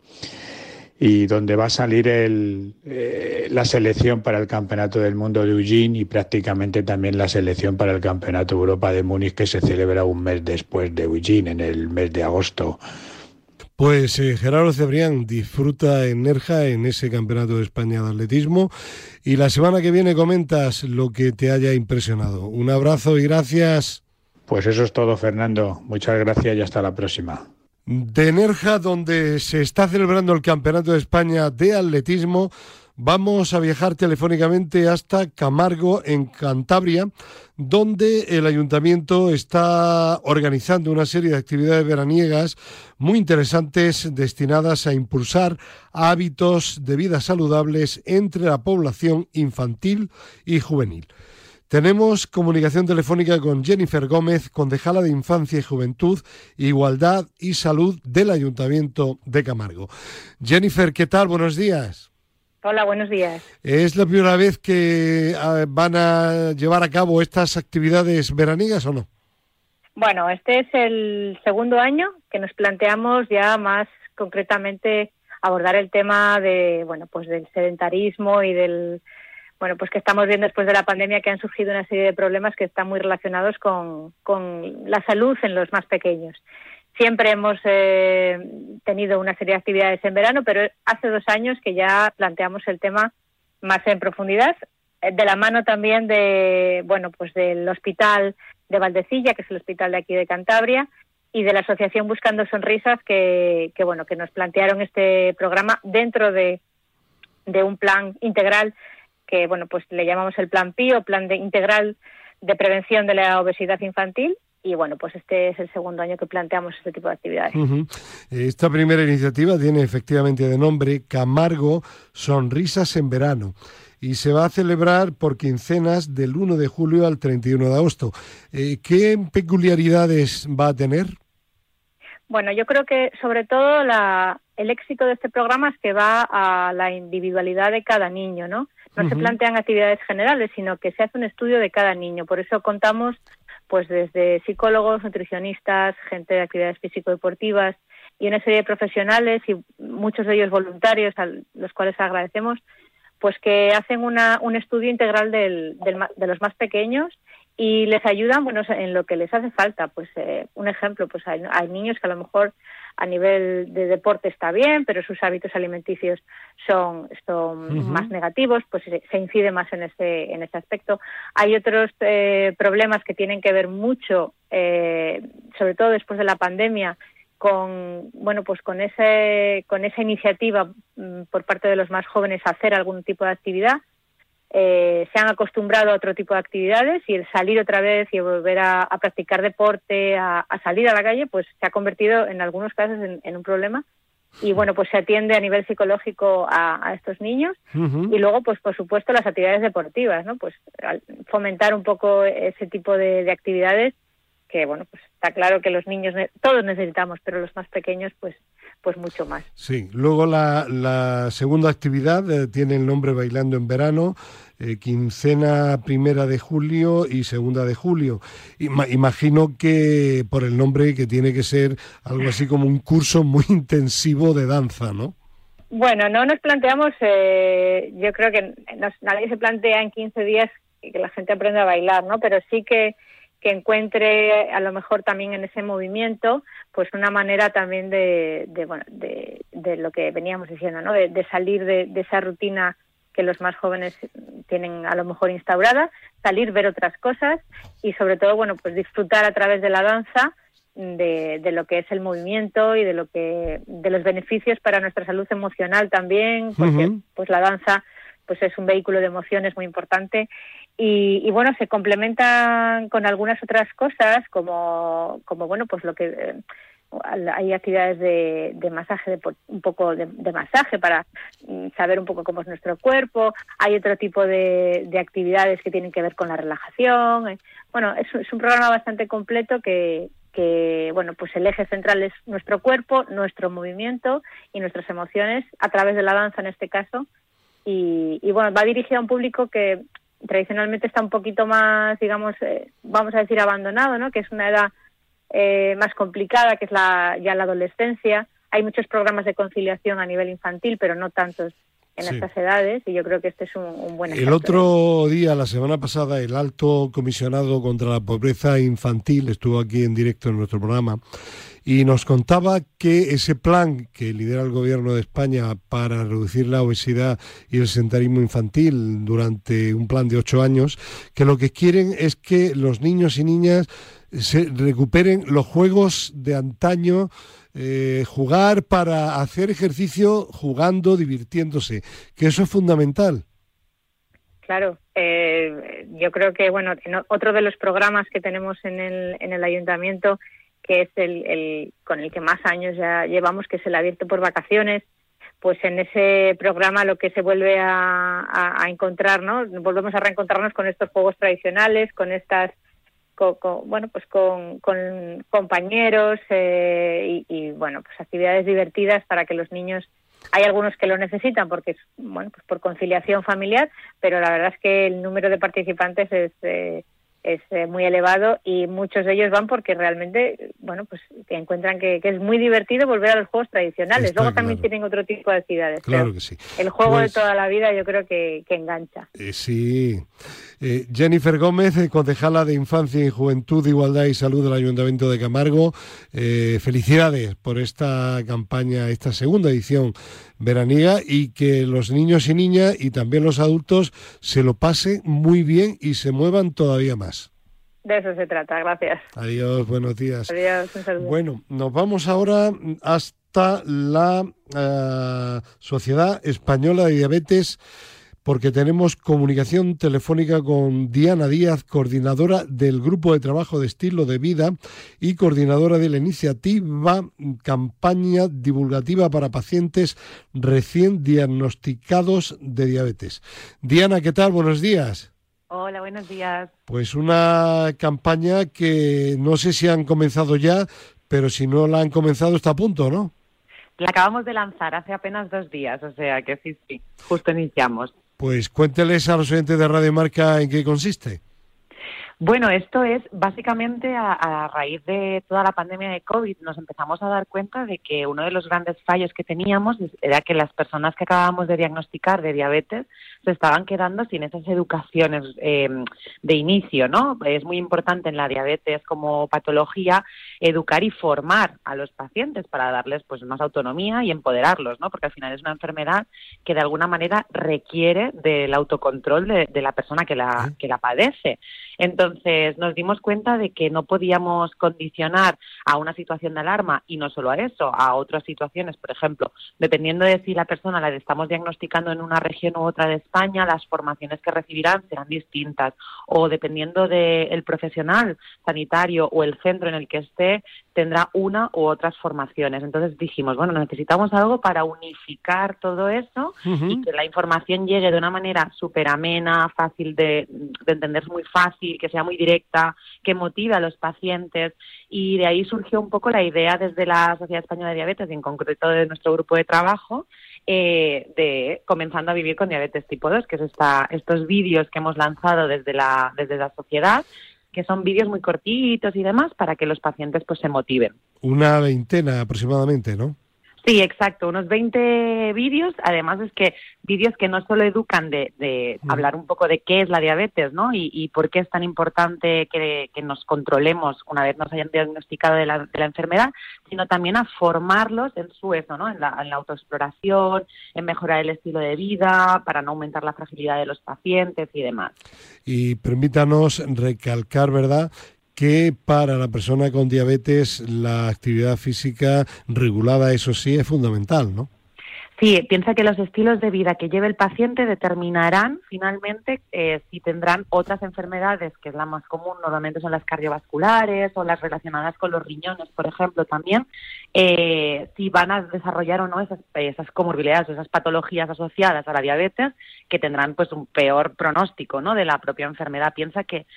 y donde va a salir el, eh, la selección para el Campeonato del Mundo de Eugene y prácticamente también la selección para el Campeonato Europa de Múnich que se celebra un mes después de Eugene, en el mes de agosto. Pues eh, Gerardo Cebrián disfruta en Nerja en ese Campeonato de España de Atletismo y la semana que viene comentas lo que te haya impresionado. Un abrazo y gracias. Pues eso es todo, Fernando. Muchas gracias y hasta la próxima de Nerja, donde se está celebrando el Campeonato de España de Atletismo. Vamos a viajar telefónicamente hasta Camargo, en Cantabria, donde el ayuntamiento está organizando una serie de actividades veraniegas muy interesantes destinadas a impulsar hábitos de vida saludables entre la población infantil y juvenil. Tenemos comunicación telefónica con Jennifer Gómez, concejala de Infancia y Juventud, Igualdad y Salud del Ayuntamiento de Camargo. Jennifer, ¿qué tal? Buenos días. Hola, buenos días. ¿Es la primera vez que ah, van a llevar a cabo estas actividades veraniegas o no? Bueno, este es el segundo año que nos planteamos ya más concretamente abordar el tema de, bueno, pues del sedentarismo y del bueno, pues que estamos viendo después de la pandemia que han surgido una serie de problemas que están muy relacionados con, con la salud en los más pequeños. Siempre hemos eh, tenido una serie de actividades en verano, pero hace dos años que ya planteamos el tema más en profundidad, eh, de la mano también de, bueno, pues del hospital de Valdecilla, que es el hospital de aquí de Cantabria, y de la asociación Buscando Sonrisas, que, que bueno, que nos plantearon este programa dentro de, de un plan integral que, bueno, pues le llamamos el Plan PIO, Plan de Integral de Prevención de la Obesidad Infantil, y bueno, pues este es el segundo año que planteamos este tipo de actividades. Esta primera iniciativa tiene efectivamente de nombre Camargo Sonrisas en Verano y se va a celebrar por quincenas del 1 de julio al 31 de agosto. Eh, ¿Qué peculiaridades va a tener? Bueno, yo creo que sobre todo la, el éxito de este programa es que va a la individualidad de cada niño, ¿no? No se plantean actividades generales, sino que se hace un estudio de cada niño. Por eso contamos pues desde psicólogos, nutricionistas, gente de actividades físico-deportivas y una serie de profesionales y muchos de ellos voluntarios a los cuales agradecemos, pues que hacen una, un estudio integral del, de los más pequeños y les ayudan bueno en lo que les hace falta. Pues eh, un ejemplo pues hay, niños que a lo mejor a nivel de deporte está bien pero sus hábitos alimenticios son son más negativos pues se, incide más en ese en ese aspecto. Hay otros eh, problemas que tienen que ver mucho eh, sobre todo después de la pandemia con bueno pues con ese con esa iniciativa mm, por parte de los más jóvenes a hacer algún tipo de actividad eh, se han acostumbrado a otro tipo de actividades y el salir otra vez y volver a, practicar deporte, a, salir a la calle, pues se ha convertido en algunos casos en, un problema. Y bueno, pues se atiende a nivel psicológico a, estos niños. Y luego, pues por supuesto, las actividades deportivas, ¿no? Pues fomentar un poco ese tipo de, de actividades que, bueno, pues está claro que los niños, todos necesitamos, pero los más pequeños, pues pues mucho más. Sí, luego la, la segunda actividad eh, tiene el nombre Bailando en Verano, eh, quincena primera de julio y segunda de julio. imagino que por el nombre que tiene que ser algo así como un curso muy intensivo de danza, ¿no? Bueno, no nos planteamos, eh, yo creo que nadie se plantea en 15 días que la gente aprenda a bailar, ¿no? Pero sí que que encuentre a lo mejor también en ese movimiento pues una manera también de, de, bueno, de, de lo que veníamos diciendo, ¿no? de, salir de, esa rutina que los más jóvenes tienen a lo mejor instaurada, salir, ver otras cosas y sobre todo, bueno, pues disfrutar a través de la danza de, de, lo que es el movimiento y de lo que de los beneficios para nuestra salud emocional también, porque pues la danza pues es un vehículo de emociones muy importante y, bueno, se complementan con algunas otras cosas, como, como bueno, pues lo que eh, hay actividades de, de masaje, de, un poco de, masaje para mm, saber un poco cómo es nuestro cuerpo. Hay otro tipo de, de actividades que tienen que ver con la relajación. Eh, bueno, es, es un programa bastante completo que, que bueno pues el eje central es nuestro cuerpo, nuestro movimiento y nuestras emociones a través de la danza en este caso y, y bueno va dirigido a un público que tradicionalmente está un poquito más, digamos, eh, vamos a decir, abandonado, ¿no? Que es una edad eh, más complicada, que es la, ya la adolescencia. Hay muchos programas de conciliación a nivel infantil, pero no tantos en estas edades y yo creo que este es un, buen ejemplo. El otro día, la semana pasada, el alto comisionado contra la pobreza infantil estuvo aquí en directo en nuestro programa y nos contaba que ese plan que lidera el gobierno de España para reducir la obesidad y el sedentarismo infantil durante un plan de ocho años, que lo que quieren es que los niños y niñas se recuperen los juegos de antaño, eh, jugar para hacer ejercicio jugando, divirtiéndose, que eso es fundamental. Claro, eh, yo creo que bueno, otro de los programas que tenemos en el, en el ayuntamiento que es el, con el que más años ya llevamos, que es el abierto por vacaciones, pues en ese programa lo que se vuelve a, encontrar, ¿no? Volvemos a reencontrarnos con estos juegos tradicionales, con estas, bueno, pues con, compañeros eh, y, bueno, pues actividades divertidas para que los niños hay algunos que lo necesitan porque es bueno pues por conciliación familiar pero la verdad es que el número de participantes es eh, es eh, muy elevado y muchos de ellos van porque realmente, bueno, pues que encuentran que, es muy divertido volver a los juegos tradicionales. Luego también tienen otro tipo de actividades. Claro que sí. El juego de pues toda la vida yo creo que, engancha. Eh, sí. Eh, Jennifer Gómez, concejala de Infancia y Juventud, Igualdad y Salud del Ayuntamiento de Camargo. felicidades por esta campaña, esta segunda edición veraniega y que los niños y niñas y también los adultos se lo pasen muy bien y se muevan todavía más. De eso se trata, gracias. Adiós, buenos días. Adiós, un saludo. Bueno, nos vamos ahora hasta la eh, Sociedad Española de Diabetes porque tenemos comunicación telefónica con Diana Díaz, coordinadora del Grupo de Trabajo de Estilo de Vida y coordinadora de la iniciativa Campaña Divulgativa para Pacientes Recién Diagnosticados de Diabetes. Diana, ¿qué tal? Buenos días. Hola, buenos días. Pues una campaña que no sé si han comenzado ya, pero si no la han comenzado está a punto, ¿no? La acabamos de lanzar hace apenas dos días, o sea que sí, sí, justo iniciamos. Pues cuénteles a los oyentes de Radio Marca en qué consiste. Bueno, esto es básicamente a, raíz de toda la pandemia de COVID, nos empezamos a dar cuenta de que uno de los grandes fallos que teníamos era que las personas que acabábamos de diagnosticar de diabetes se estaban quedando sin esas educaciones eh, de inicio, ¿no? Es muy importante en la diabetes como patología educar y formar a los pacientes para darles pues más autonomía y empoderarlos, ¿no? Porque al final es una enfermedad que de alguna manera requiere del autocontrol de, de la persona que la, que la padece. Entonces nos dimos cuenta de que no podíamos condicionar a una situación de alarma y no solo a eso, a otras situaciones, por ejemplo, dependiendo de si la persona la estamos diagnosticando en una región u otra de España, las formaciones que recibirán serán distintas. O dependiendo del profesional sanitario o el centro en el que esté, tendrá una u otras formaciones. Entonces dijimos, bueno, necesitamos algo para unificar todo eso y que la información llegue de una manera súper amena, fácil de, de entender, muy fácil, que sea muy directa, que motive a los pacientes. Y de ahí surgió un poco la idea desde la Sociedad Española de Diabetes, y en concreto de nuestro grupo de trabajo, eh, de comenzando a vivir con diabetes tipo 2, que es esta, estos vídeos que hemos lanzado desde la, desde la sociedad que son vídeos muy cortitos y demás para que los pacientes pues se motiven. Una veintena aproximadamente, ¿no? Sí, exacto, unos 20 vídeos. Además es que vídeos que no solo educan de, mm. hablar un poco de qué es la diabetes, ¿no? Y, por qué es tan importante que, nos controlemos una vez nos hayan diagnosticado de la, enfermedad, sino también a formarlos en su eso, ¿no? En la, en la autoexploración, en mejorar el estilo de vida, para no aumentar la fragilidad de los pacientes y demás. Y permítanos recalcar, ¿verdad?, que para la persona con diabetes la actividad física regulada, eso sí, es fundamental, ¿no? Sí, piensa que los estilos de vida que lleve el paciente determinarán finalmente eh, si tendrán otras enfermedades, que es la más común, normalmente son las cardiovasculares o las relacionadas con los riñones, por ejemplo, también, eh, si van a desarrollar o no esas, comorbilidades o esas patologías asociadas a la diabetes, que tendrán pues un peor pronóstico ¿no? de la propia enfermedad. Piensa que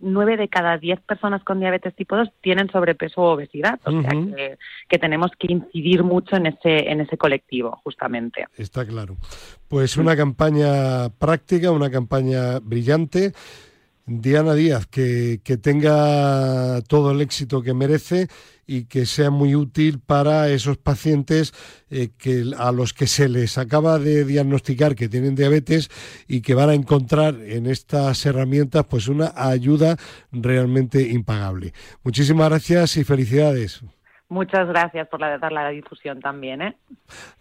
nueve de cada diez personas con diabetes tipo 2 tienen sobrepeso o obesidad, o sea que, tenemos que incidir mucho en ese, en ese colectivo, justamente. Está claro. Pues una campaña práctica, una campaña brillante. Diana Díaz, que, que tenga todo el éxito que merece y que sea muy útil para esos pacientes eh, que, a los que se les acaba de diagnosticar que tienen diabetes y que van a encontrar en estas herramientas pues una ayuda realmente impagable. Muchísimas gracias y felicidades. Muchas gracias por la, dar la difusión también. ¿eh?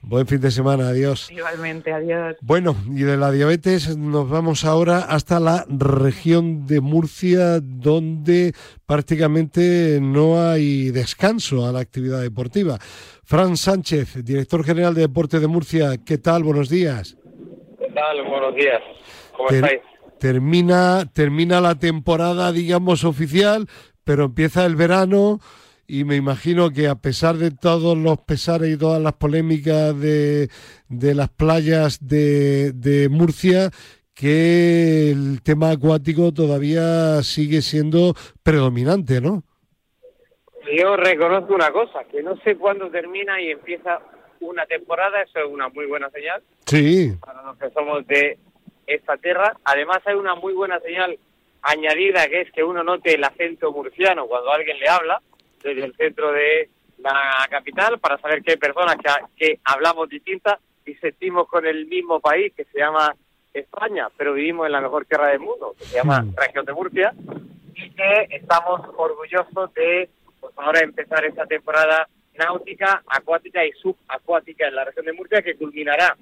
Buen fin de semana, adiós. Igualmente, adiós. Bueno, y de la diabetes nos vamos ahora hasta la región de Murcia, donde prácticamente no hay descanso a la actividad deportiva. Fran Sánchez, director general de Deporte de Murcia, ¿qué tal? Buenos días. ¿Qué tal? Buenos días. ¿Cómo estáis? Termina, termina la temporada, digamos, oficial, pero empieza el verano y me imagino que a pesar de todos los pesares y todas las polémicas de, de las playas de, de Murcia, que el tema acuático todavía sigue siendo predominante, ¿no? Yo reconozco una cosa, que no sé cuándo termina y empieza una temporada, eso es una muy buena señal. Sí. Para los que somos de esta tierra. Además hay una muy buena señal añadida que es que uno note el acento murciano cuando alguien le habla desde el centro de la capital para saber que hay personas que, que hablamos distintas y sentimos con el mismo país que se llama España, pero vivimos en la mejor tierra del mundo, que se llama Mm. región de Murcia, y que estamos orgullosos de pues, ahora empezar esta temporada náutica, acuática y subacuática en la región de Murcia, que culminará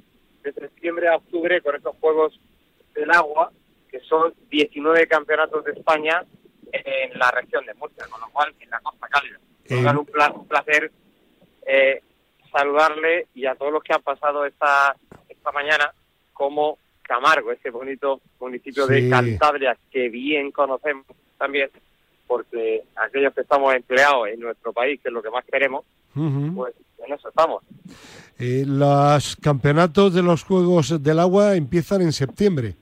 de septiembre a octubre con estos Juegos del Agua, que son 19 campeonatos de España en la región de Murcia, con lo cual en la costa cálida. Eh, un, pla- un placer eh, saludarle y a todos los que han pasado esta, esta mañana como Camargo, ese bonito municipio Sí. de Cantabria que bien conocemos también, porque aquellos que estamos empleados en nuestro país, que es lo que más queremos, pues en eso estamos. Eh, los campeonatos de los Juegos del Agua empiezan en septiembre.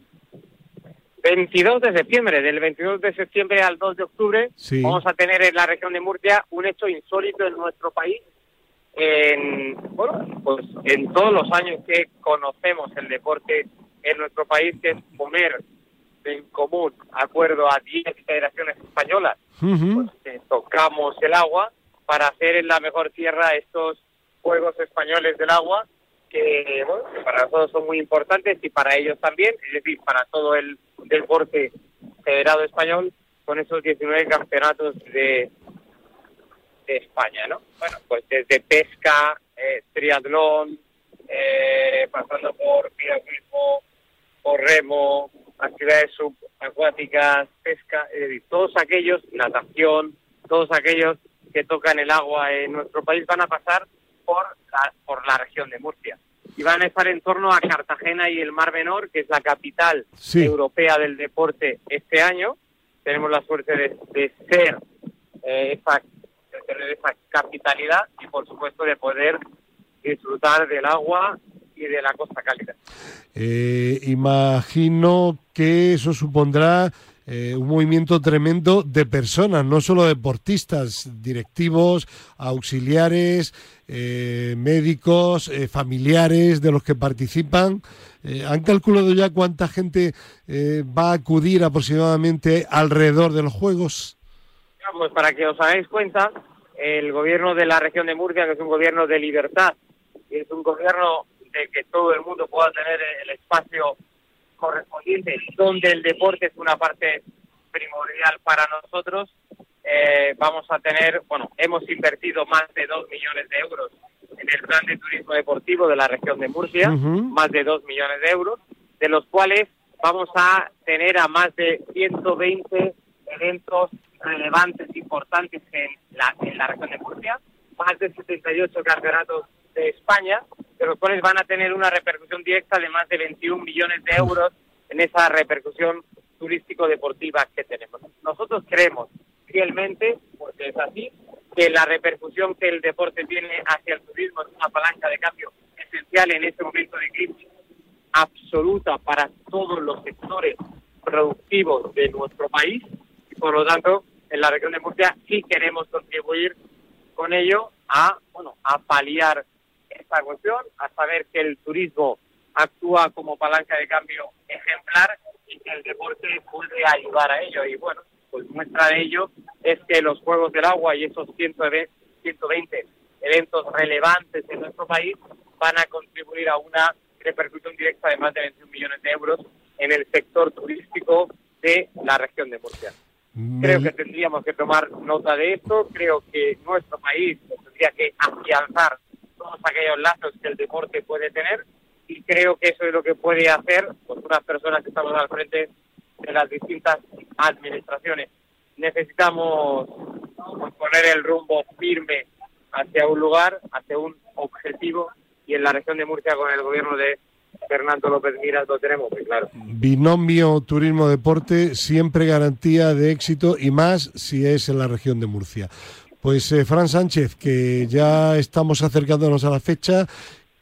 22 de septiembre, del 22 de septiembre al 2 de octubre, Sí. vamos a tener en la región de Murcia un hecho insólito en nuestro país. En, bueno, pues en todos los años que conocemos el deporte en nuestro país, que es poner en común, acuerdo a 10 federaciones españolas, pues, tocamos el agua para hacer en la mejor tierra estos Juegos Españoles del Agua, que, bueno, que para nosotros son muy importantes y para ellos también, es decir, para todo el deporte federado español, con esos 19 campeonatos de, de España, ¿no? Bueno, pues desde pesca, eh, triatlón, eh, pasando por piragüismo, por remo, actividades subacuáticas, pesca, es decir, todos aquellos, natación, todos aquellos que tocan el agua en nuestro país van a pasar por la, por la región de Murcia. Y van a estar en torno a Cartagena y el Mar Menor, que es la capital Sí. europea del deporte este año. Tenemos la suerte de, de ser eh, esa, de tener esa capitalidad y, por supuesto, de poder disfrutar del agua y de la costa cálida. Eh, imagino que eso supondrá eh, un movimiento tremendo de personas, no solo deportistas, directivos, auxiliares, eh, médicos, eh, familiares de los que participan. Eh, ¿Han calculado ya cuánta gente eh, va a acudir aproximadamente alrededor de los Juegos? Pues para que os hagáis cuenta, el gobierno de la región de Murcia, que es un gobierno de libertad, es un gobierno de que todo el mundo pueda tener el espacio correspondiente, donde el deporte es una parte primordial para nosotros, eh, vamos a tener, bueno, hemos invertido más de dos millones de euros en el plan de turismo deportivo de la región de Murcia, Ujú. más de dos millones de euros, de los cuales vamos a tener a más de 120 eventos relevantes, importantes en la, en la región de Murcia, más de 78 campeonatos de España, de los cuales van a tener una repercusión directa de más de 21 millones de euros en esa repercusión turístico-deportiva que tenemos. Nosotros creemos fielmente, porque es así, que la repercusión que el deporte tiene hacia el turismo es una palanca de cambio esencial en este momento de crisis absoluta para todos los sectores productivos de nuestro país y por lo tanto en la región de Murcia sí queremos contribuir con ello a bueno a paliar esta cuestión, a saber que el turismo actúa como palanca de cambio ejemplar y que el deporte puede ayudar a ello. Y bueno pues muestra de ello es que los Juegos del Agua y esos 120 120 eventos relevantes en nuestro país van a contribuir a una repercusión directa de más de 21 millones de euros en el sector turístico de la región de Murcia. Creo que tendríamos que tomar nota de esto, creo que nuestro país tendría que afianzar todos aquellos lazos que el deporte puede tener y creo que eso es lo que puede hacer pues, unas personas que estamos al frente de las distintas administraciones. Necesitamos pues, poner el rumbo firme hacia un lugar, hacia un objetivo y en la región de Murcia con el gobierno de Fernando López Miras lo tenemos muy claro. Binomio turismo-deporte, siempre garantía de éxito y más si es en la región de Murcia. Pues eh, Fran Sánchez, que ya estamos acercándonos a la fecha,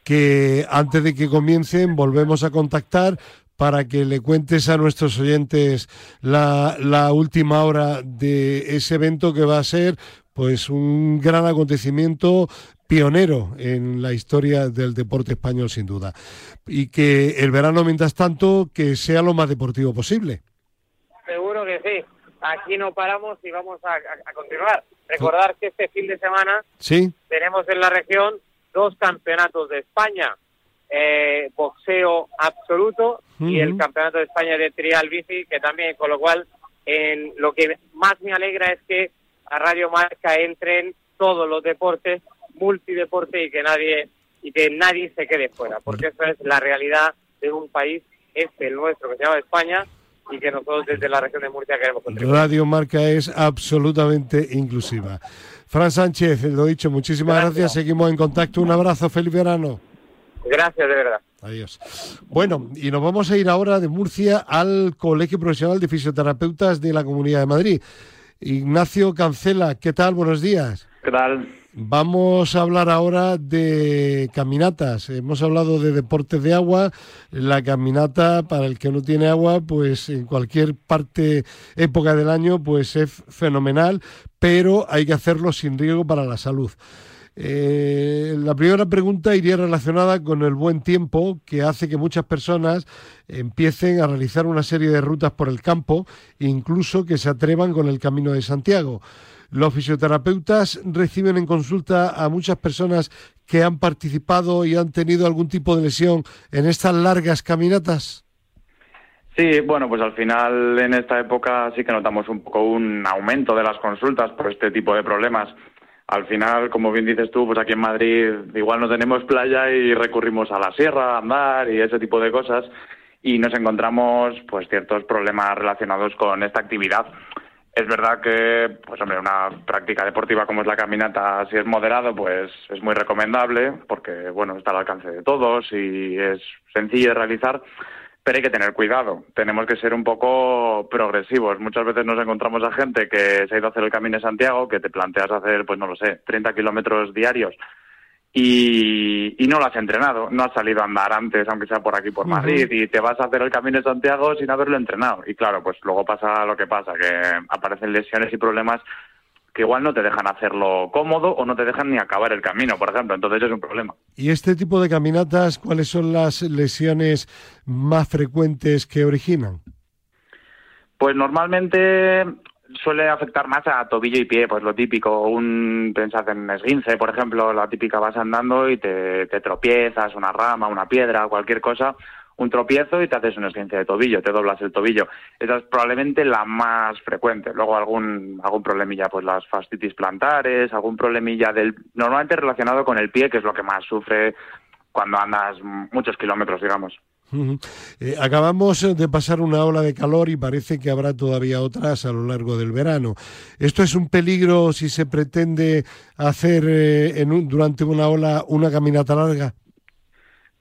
que antes de que comiencen volvemos a contactar para que le cuentes a nuestros oyentes la, la última hora de ese evento que va a ser pues un gran acontecimiento pionero en la historia del deporte español sin duda. Y que el verano mientras tanto que sea lo más deportivo posible. Seguro que sí, aquí no paramos y vamos a, continuar. Recordar que este fin de semana ¿Sí? tenemos en la región dos campeonatos de España, eh, boxeo absoluto y el campeonato de España de trial bici, que también, con lo cual, en lo que más me alegra es que a Radio Marca entren todos los deportes, multideporte y que nadie y que nadie se quede fuera, porque esa es la realidad de un país, este el nuestro, que se llama España, y que nosotros desde la región de Murcia queremos contribuir. Radio Marca es absolutamente inclusiva. Fran Sánchez, lo dicho, muchísimas gracias. Seguimos en contacto. Un abrazo, feliz verano. Gracias, de verdad. Adiós. Bueno, y nos vamos a ir ahora de Murcia al Colegio Profesional de Fisioterapeutas de la Comunidad de Madrid. Ignacio Cancela, ¿qué tal? Buenos días. ¿Qué tal? Vamos a hablar ahora de caminatas. Hemos hablado de deportes de agua. La caminata, para el que no tiene agua, pues en cualquier parte, época del año, pues es fenomenal, pero hay que hacerlo sin riesgo para la salud. Eh, la primera pregunta iría relacionada con el buen tiempo que hace que muchas personas empiecen a realizar una serie de rutas por el campo, incluso que se atrevan con el Camino de Santiago. Los fisioterapeutas reciben en consulta a muchas personas que han participado y han tenido algún tipo de lesión en estas largas caminatas. Sí, bueno, pues al final en esta época sí que notamos un poco un aumento de las consultas por este tipo de problemas. Al final, como bien dices tú, pues aquí en Madrid igual no tenemos playa y recurrimos a la sierra, a andar y ese tipo de cosas y nos encontramos pues ciertos problemas relacionados con esta actividad. Es verdad que, pues hombre, una práctica deportiva como es la caminata, si es moderado, pues es muy recomendable, porque, bueno, está al alcance de todos y es sencillo de realizar, pero hay que tener cuidado. Tenemos que ser un poco progresivos. Muchas veces nos encontramos a gente que se ha ido a hacer el Camino de Santiago, que te planteas hacer, pues no lo sé, 30 kilómetros diarios y, no lo has entrenado, no has salido a andar antes, aunque sea por aquí, por Madrid, y te vas a hacer el Camino de Santiago sin haberlo entrenado. Y claro, pues luego pasa lo que pasa, que aparecen lesiones y problemas que igual no te dejan hacerlo cómodo o no te dejan ni acabar el camino, por ejemplo. Entonces es un problema. ¿Y este tipo de caminatas, cuáles son las lesiones más frecuentes que originan? Pues normalmente suele afectar más a tobillo y pie, pues lo típico, un pensad en esguince, por ejemplo, la típica vas andando y te, tropiezas, una rama, una piedra, cualquier cosa, un tropiezo y te haces un esguince de tobillo, te doblas el tobillo. Esa es probablemente la más frecuente. Luego algún, algún problemilla, pues las fascitis plantares, algún problemilla del, normalmente relacionado con el pie, que es lo que más sufre cuando andas muchos kilómetros, digamos. Eh, acabamos de pasar una ola de calor y parece que habrá todavía otras a lo largo del verano. ¿Esto es un peligro si se pretende hacer eh, en durante una ola una caminata larga?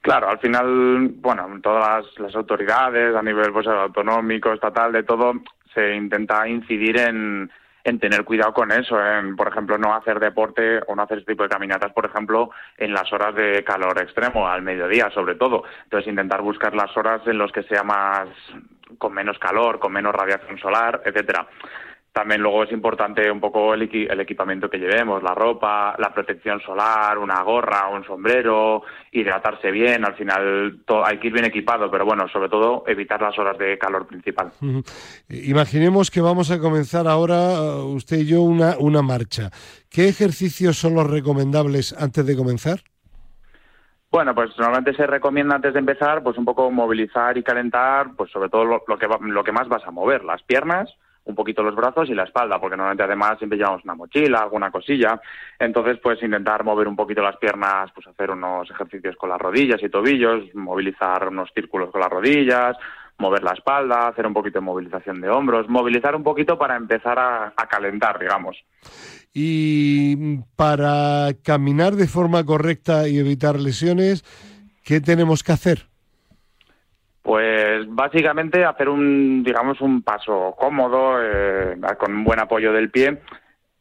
Claro, al final, bueno, todas las, autoridades a nivel pues, autonómico, estatal, de todo, se intenta incidir en, en tener cuidado con eso, en, por ejemplo, no hacer deporte o no hacer este tipo de caminatas, por ejemplo, en las horas de calor extremo, al mediodía sobre todo. Entonces, intentar buscar las horas en las que sea más, con menos calor, con menos radiación solar, etcétera. También luego es importante un poco el, equipamiento que llevemos, la ropa, la protección solar, una gorra, un sombrero, hidratarse bien, al final hay que ir bien equipado, pero bueno, sobre todo evitar las horas de calor principal. Imaginemos que vamos a comenzar ahora, uh, usted y yo, una, una marcha. ¿Qué ejercicios son los recomendables antes de comenzar? Bueno, pues normalmente se recomienda antes de empezar, pues un poco movilizar y calentar, pues sobre todo lo, lo que, lo que más vas a mover, las piernas, un poquito los brazos y la espalda, porque normalmente además siempre llevamos una mochila, alguna cosilla. Entonces, pues intentar mover un poquito las piernas, pues hacer unos ejercicios con las rodillas y tobillos, movilizar unos círculos con las rodillas, mover la espalda, hacer un poquito de movilización de hombros, movilizar un poquito para empezar a, a calentar, digamos. Y para caminar de forma correcta y evitar lesiones, ¿qué tenemos que hacer? Pues básicamente hacer un, digamos, un paso cómodo, eh, con un buen apoyo del pie.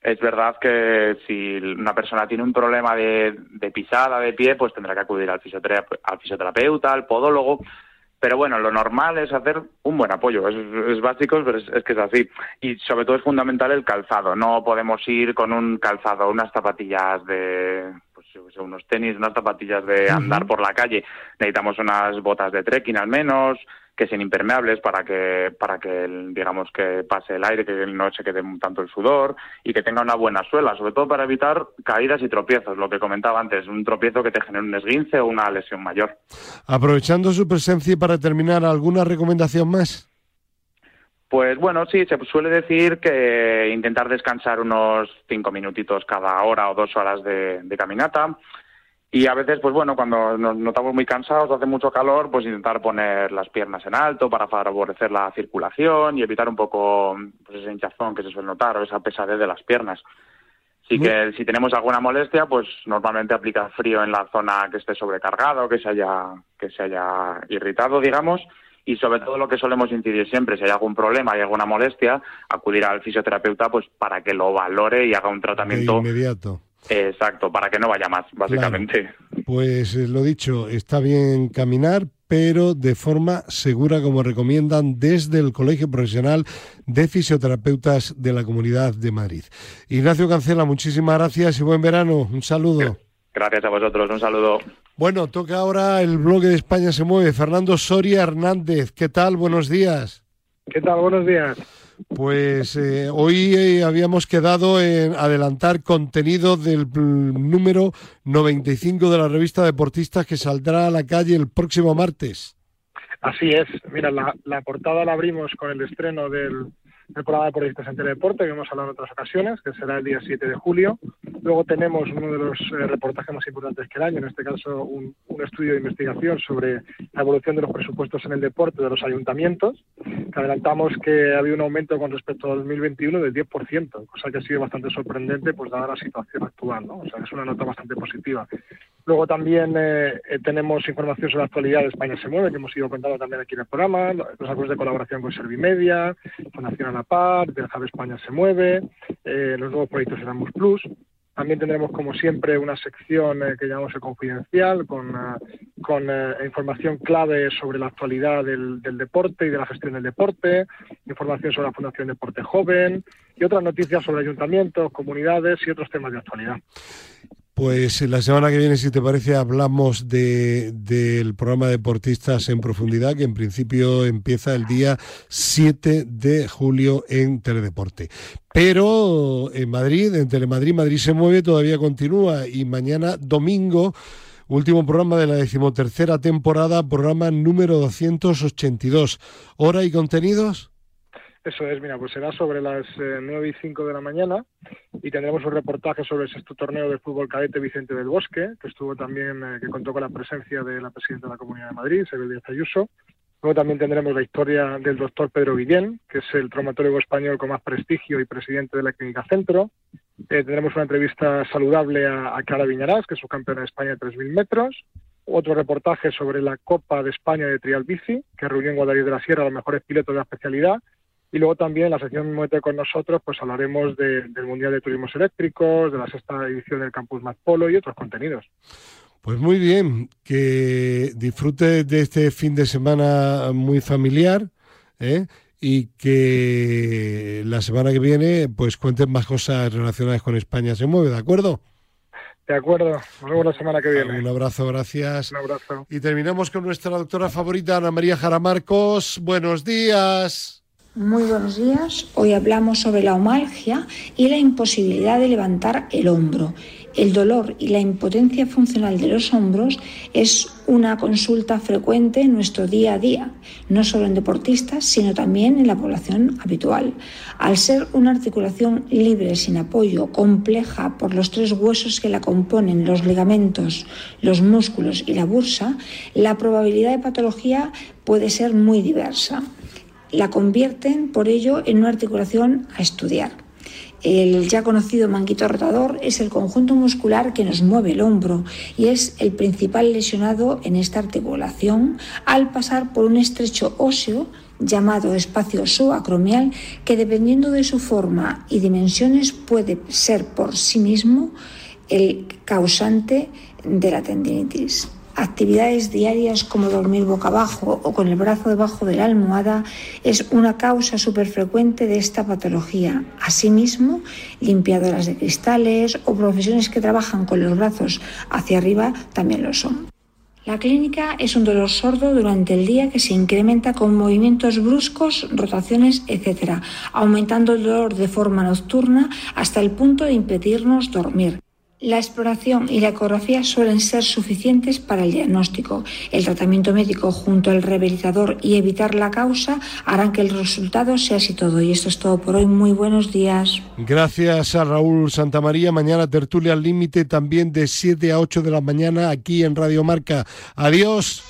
Es verdad que si una persona tiene un problema de, pisada de pie, pues tendrá que acudir al, fisioterapeuta, al podólogo. Pero bueno, lo normal es hacer un buen apoyo. Es, básico, pero es, que es así. Y sobre todo es fundamental el calzado. No podemos ir con un calzado, unas zapatillas de, unos tenis, unas zapatillas de andar por la calle, necesitamos unas botas de trekking al menos, que sean impermeables para que para que digamos que pase el aire, que no se quede tanto el sudor y que tenga una buena suela, sobre todo para evitar caídas y tropiezos, lo que comentaba antes, un tropiezo que te genere un esguince o una lesión mayor. Aprovechando su presencia y para terminar, ¿alguna recomendación más? Pues bueno, sí, se suele decir que intentar descansar unos cinco minutitos cada hora o dos horas de caminata, y a veces, pues bueno, cuando nos notamos muy cansados, hace mucho calor, pues intentar poner las piernas en alto para favorecer la circulación y evitar un poco pues ese hinchazón que se suele notar o esa pesadez de las piernas. Así que si tenemos alguna molestia, pues normalmente aplicar frío en la zona que esté sobrecargado, que se haya, que se haya irritado, digamos, y sobre todo lo que solemos incidir siempre, si hay algún problema, hay alguna molestia, acudir al fisioterapeuta pues para que lo valore y haga un tratamiento inmediato Exacto, para que no vaya más, básicamente. Pues eh, lo dicho, está bien caminar, pero de forma segura, como recomiendan desde el Colegio Profesional de Fisioterapeutas de la Comunidad de Madrid. Ignacio Cancela, muchísimas gracias y buen verano. Un saludo. Gracias a vosotros, un saludo. Bueno, toca ahora el bloque de España se mueve. Fernando Soria Hernández, ¿qué tal? Buenos días. ¿Qué tal? Buenos días. Pues eh, hoy eh, habíamos quedado en adelantar contenido del número 95 de la revista Deportistas que saldrá a la calle el próximo martes. Así es. Mira, la, la portada la abrimos con el estreno del, el programa de Deportistas en Teledeporte, que hemos hablado en otras ocasiones, que será el día 7 de julio. Luego tenemos uno de los eh, reportajes más importantes que el año, en este caso un, estudio de investigación sobre la evolución de los presupuestos en el deporte de los ayuntamientos, que adelantamos que ha habido un aumento con respecto al 2021 del 10%, cosa que ha sido bastante sorprendente, pues dada la situación actual, ¿no? O sea, es una nota bastante positiva. Luego también eh, eh, tenemos información sobre la actualidad de España se mueve, que hemos ido contando también aquí en el programa, los acuerdos de colaboración con Servimedia, Fundación A la Par, del España se mueve, eh, los nuevos proyectos Erasmus Plus. También tendremos, como siempre, una sección que llamamos el confidencial, con, con información clave sobre la actualidad del, deporte y de la gestión del deporte, información sobre la Fundación Deporte Joven y otras noticias sobre ayuntamientos, comunidades y otros temas de actualidad. Pues la semana que viene, si te parece, hablamos del programa Deportistas en Profundidad, que en principio empieza el día 7 de julio en Teledeporte. Pero en Madrid, en Telemadrid, Madrid se mueve, todavía continúa y mañana domingo último programa de la decimotercera temporada, programa número 282. ¿Hora y contenidos? Eso es, mira, pues será sobre las eh, nueve y cinco de la mañana y tendremos un reportaje sobre el sexto torneo del fútbol cadete Vicente del Bosque, que estuvo también, eh, que contó con la presencia de la presidenta de la Comunidad de Madrid, Isabel Díaz Ayuso. Luego también tendremos la historia del doctor Pedro Guillén, que es el traumatólogo español con más prestigio y presidente de la Clínica Centro. Eh, tendremos una entrevista saludable a, Clara Viñarás, que es subcampeona de España de 3.000 metros otro reportaje sobre la Copa de España de Trial Bici, que reunió en Guadalajara de la Sierra a los mejores pilotos de la especialidad, y luego también en la sección Muete con nosotros, pues hablaremos del Mundial de Turismos Eléctricos, de la sexta edición del Campus Más Polo y otros contenidos. Pues muy bien, que disfrute de este fin de semana muy familiar ¿eh? y que la semana que viene pues cuenten más cosas relacionadas con España se mueve, ¿de acuerdo? De acuerdo, nos vemos la semana que viene. Un abrazo, gracias. Un abrazo. Y terminamos con nuestra doctora favorita, Ana María Jaramarcos. Buenos días. Muy buenos días. Hoy hablamos sobre la omalgia y la imposibilidad de levantar el hombro. El dolor y la impotencia funcional de los hombros es una consulta frecuente en nuestro día a día, no solo en deportistas, sino también en la población habitual. Al ser una articulación libre, sin apoyo, compleja por los tres huesos que la componen, los ligamentos, los músculos y la bursa, la probabilidad de patología puede ser muy diversa la convierten por ello en una articulación a estudiar. El ya conocido manguito rotador es el conjunto muscular que nos mueve el hombro y es el principal lesionado en esta articulación al pasar por un estrecho óseo llamado espacio subacromial que dependiendo de su forma y dimensiones puede ser por sí mismo el causante de la tendinitis. Actividades diarias como dormir boca abajo o con el brazo debajo de la almohada es una causa súper frecuente de esta patología. Asimismo, limpiadoras de cristales o profesiones que trabajan con los brazos hacia arriba también lo son. La clínica es un dolor sordo durante el día que se incrementa con movimientos bruscos, rotaciones, etc., aumentando el dolor de forma nocturna hasta el punto de impedirnos dormir. La exploración y la ecografía suelen ser suficientes para el diagnóstico. El tratamiento médico junto al rehabilitador y evitar la causa harán que el resultado sea así todo. Y esto es todo por hoy. Muy buenos días. Gracias a Raúl Santamaría. Mañana tertulia al límite también de 7 a 8 de la mañana aquí en Radio Marca. Adiós.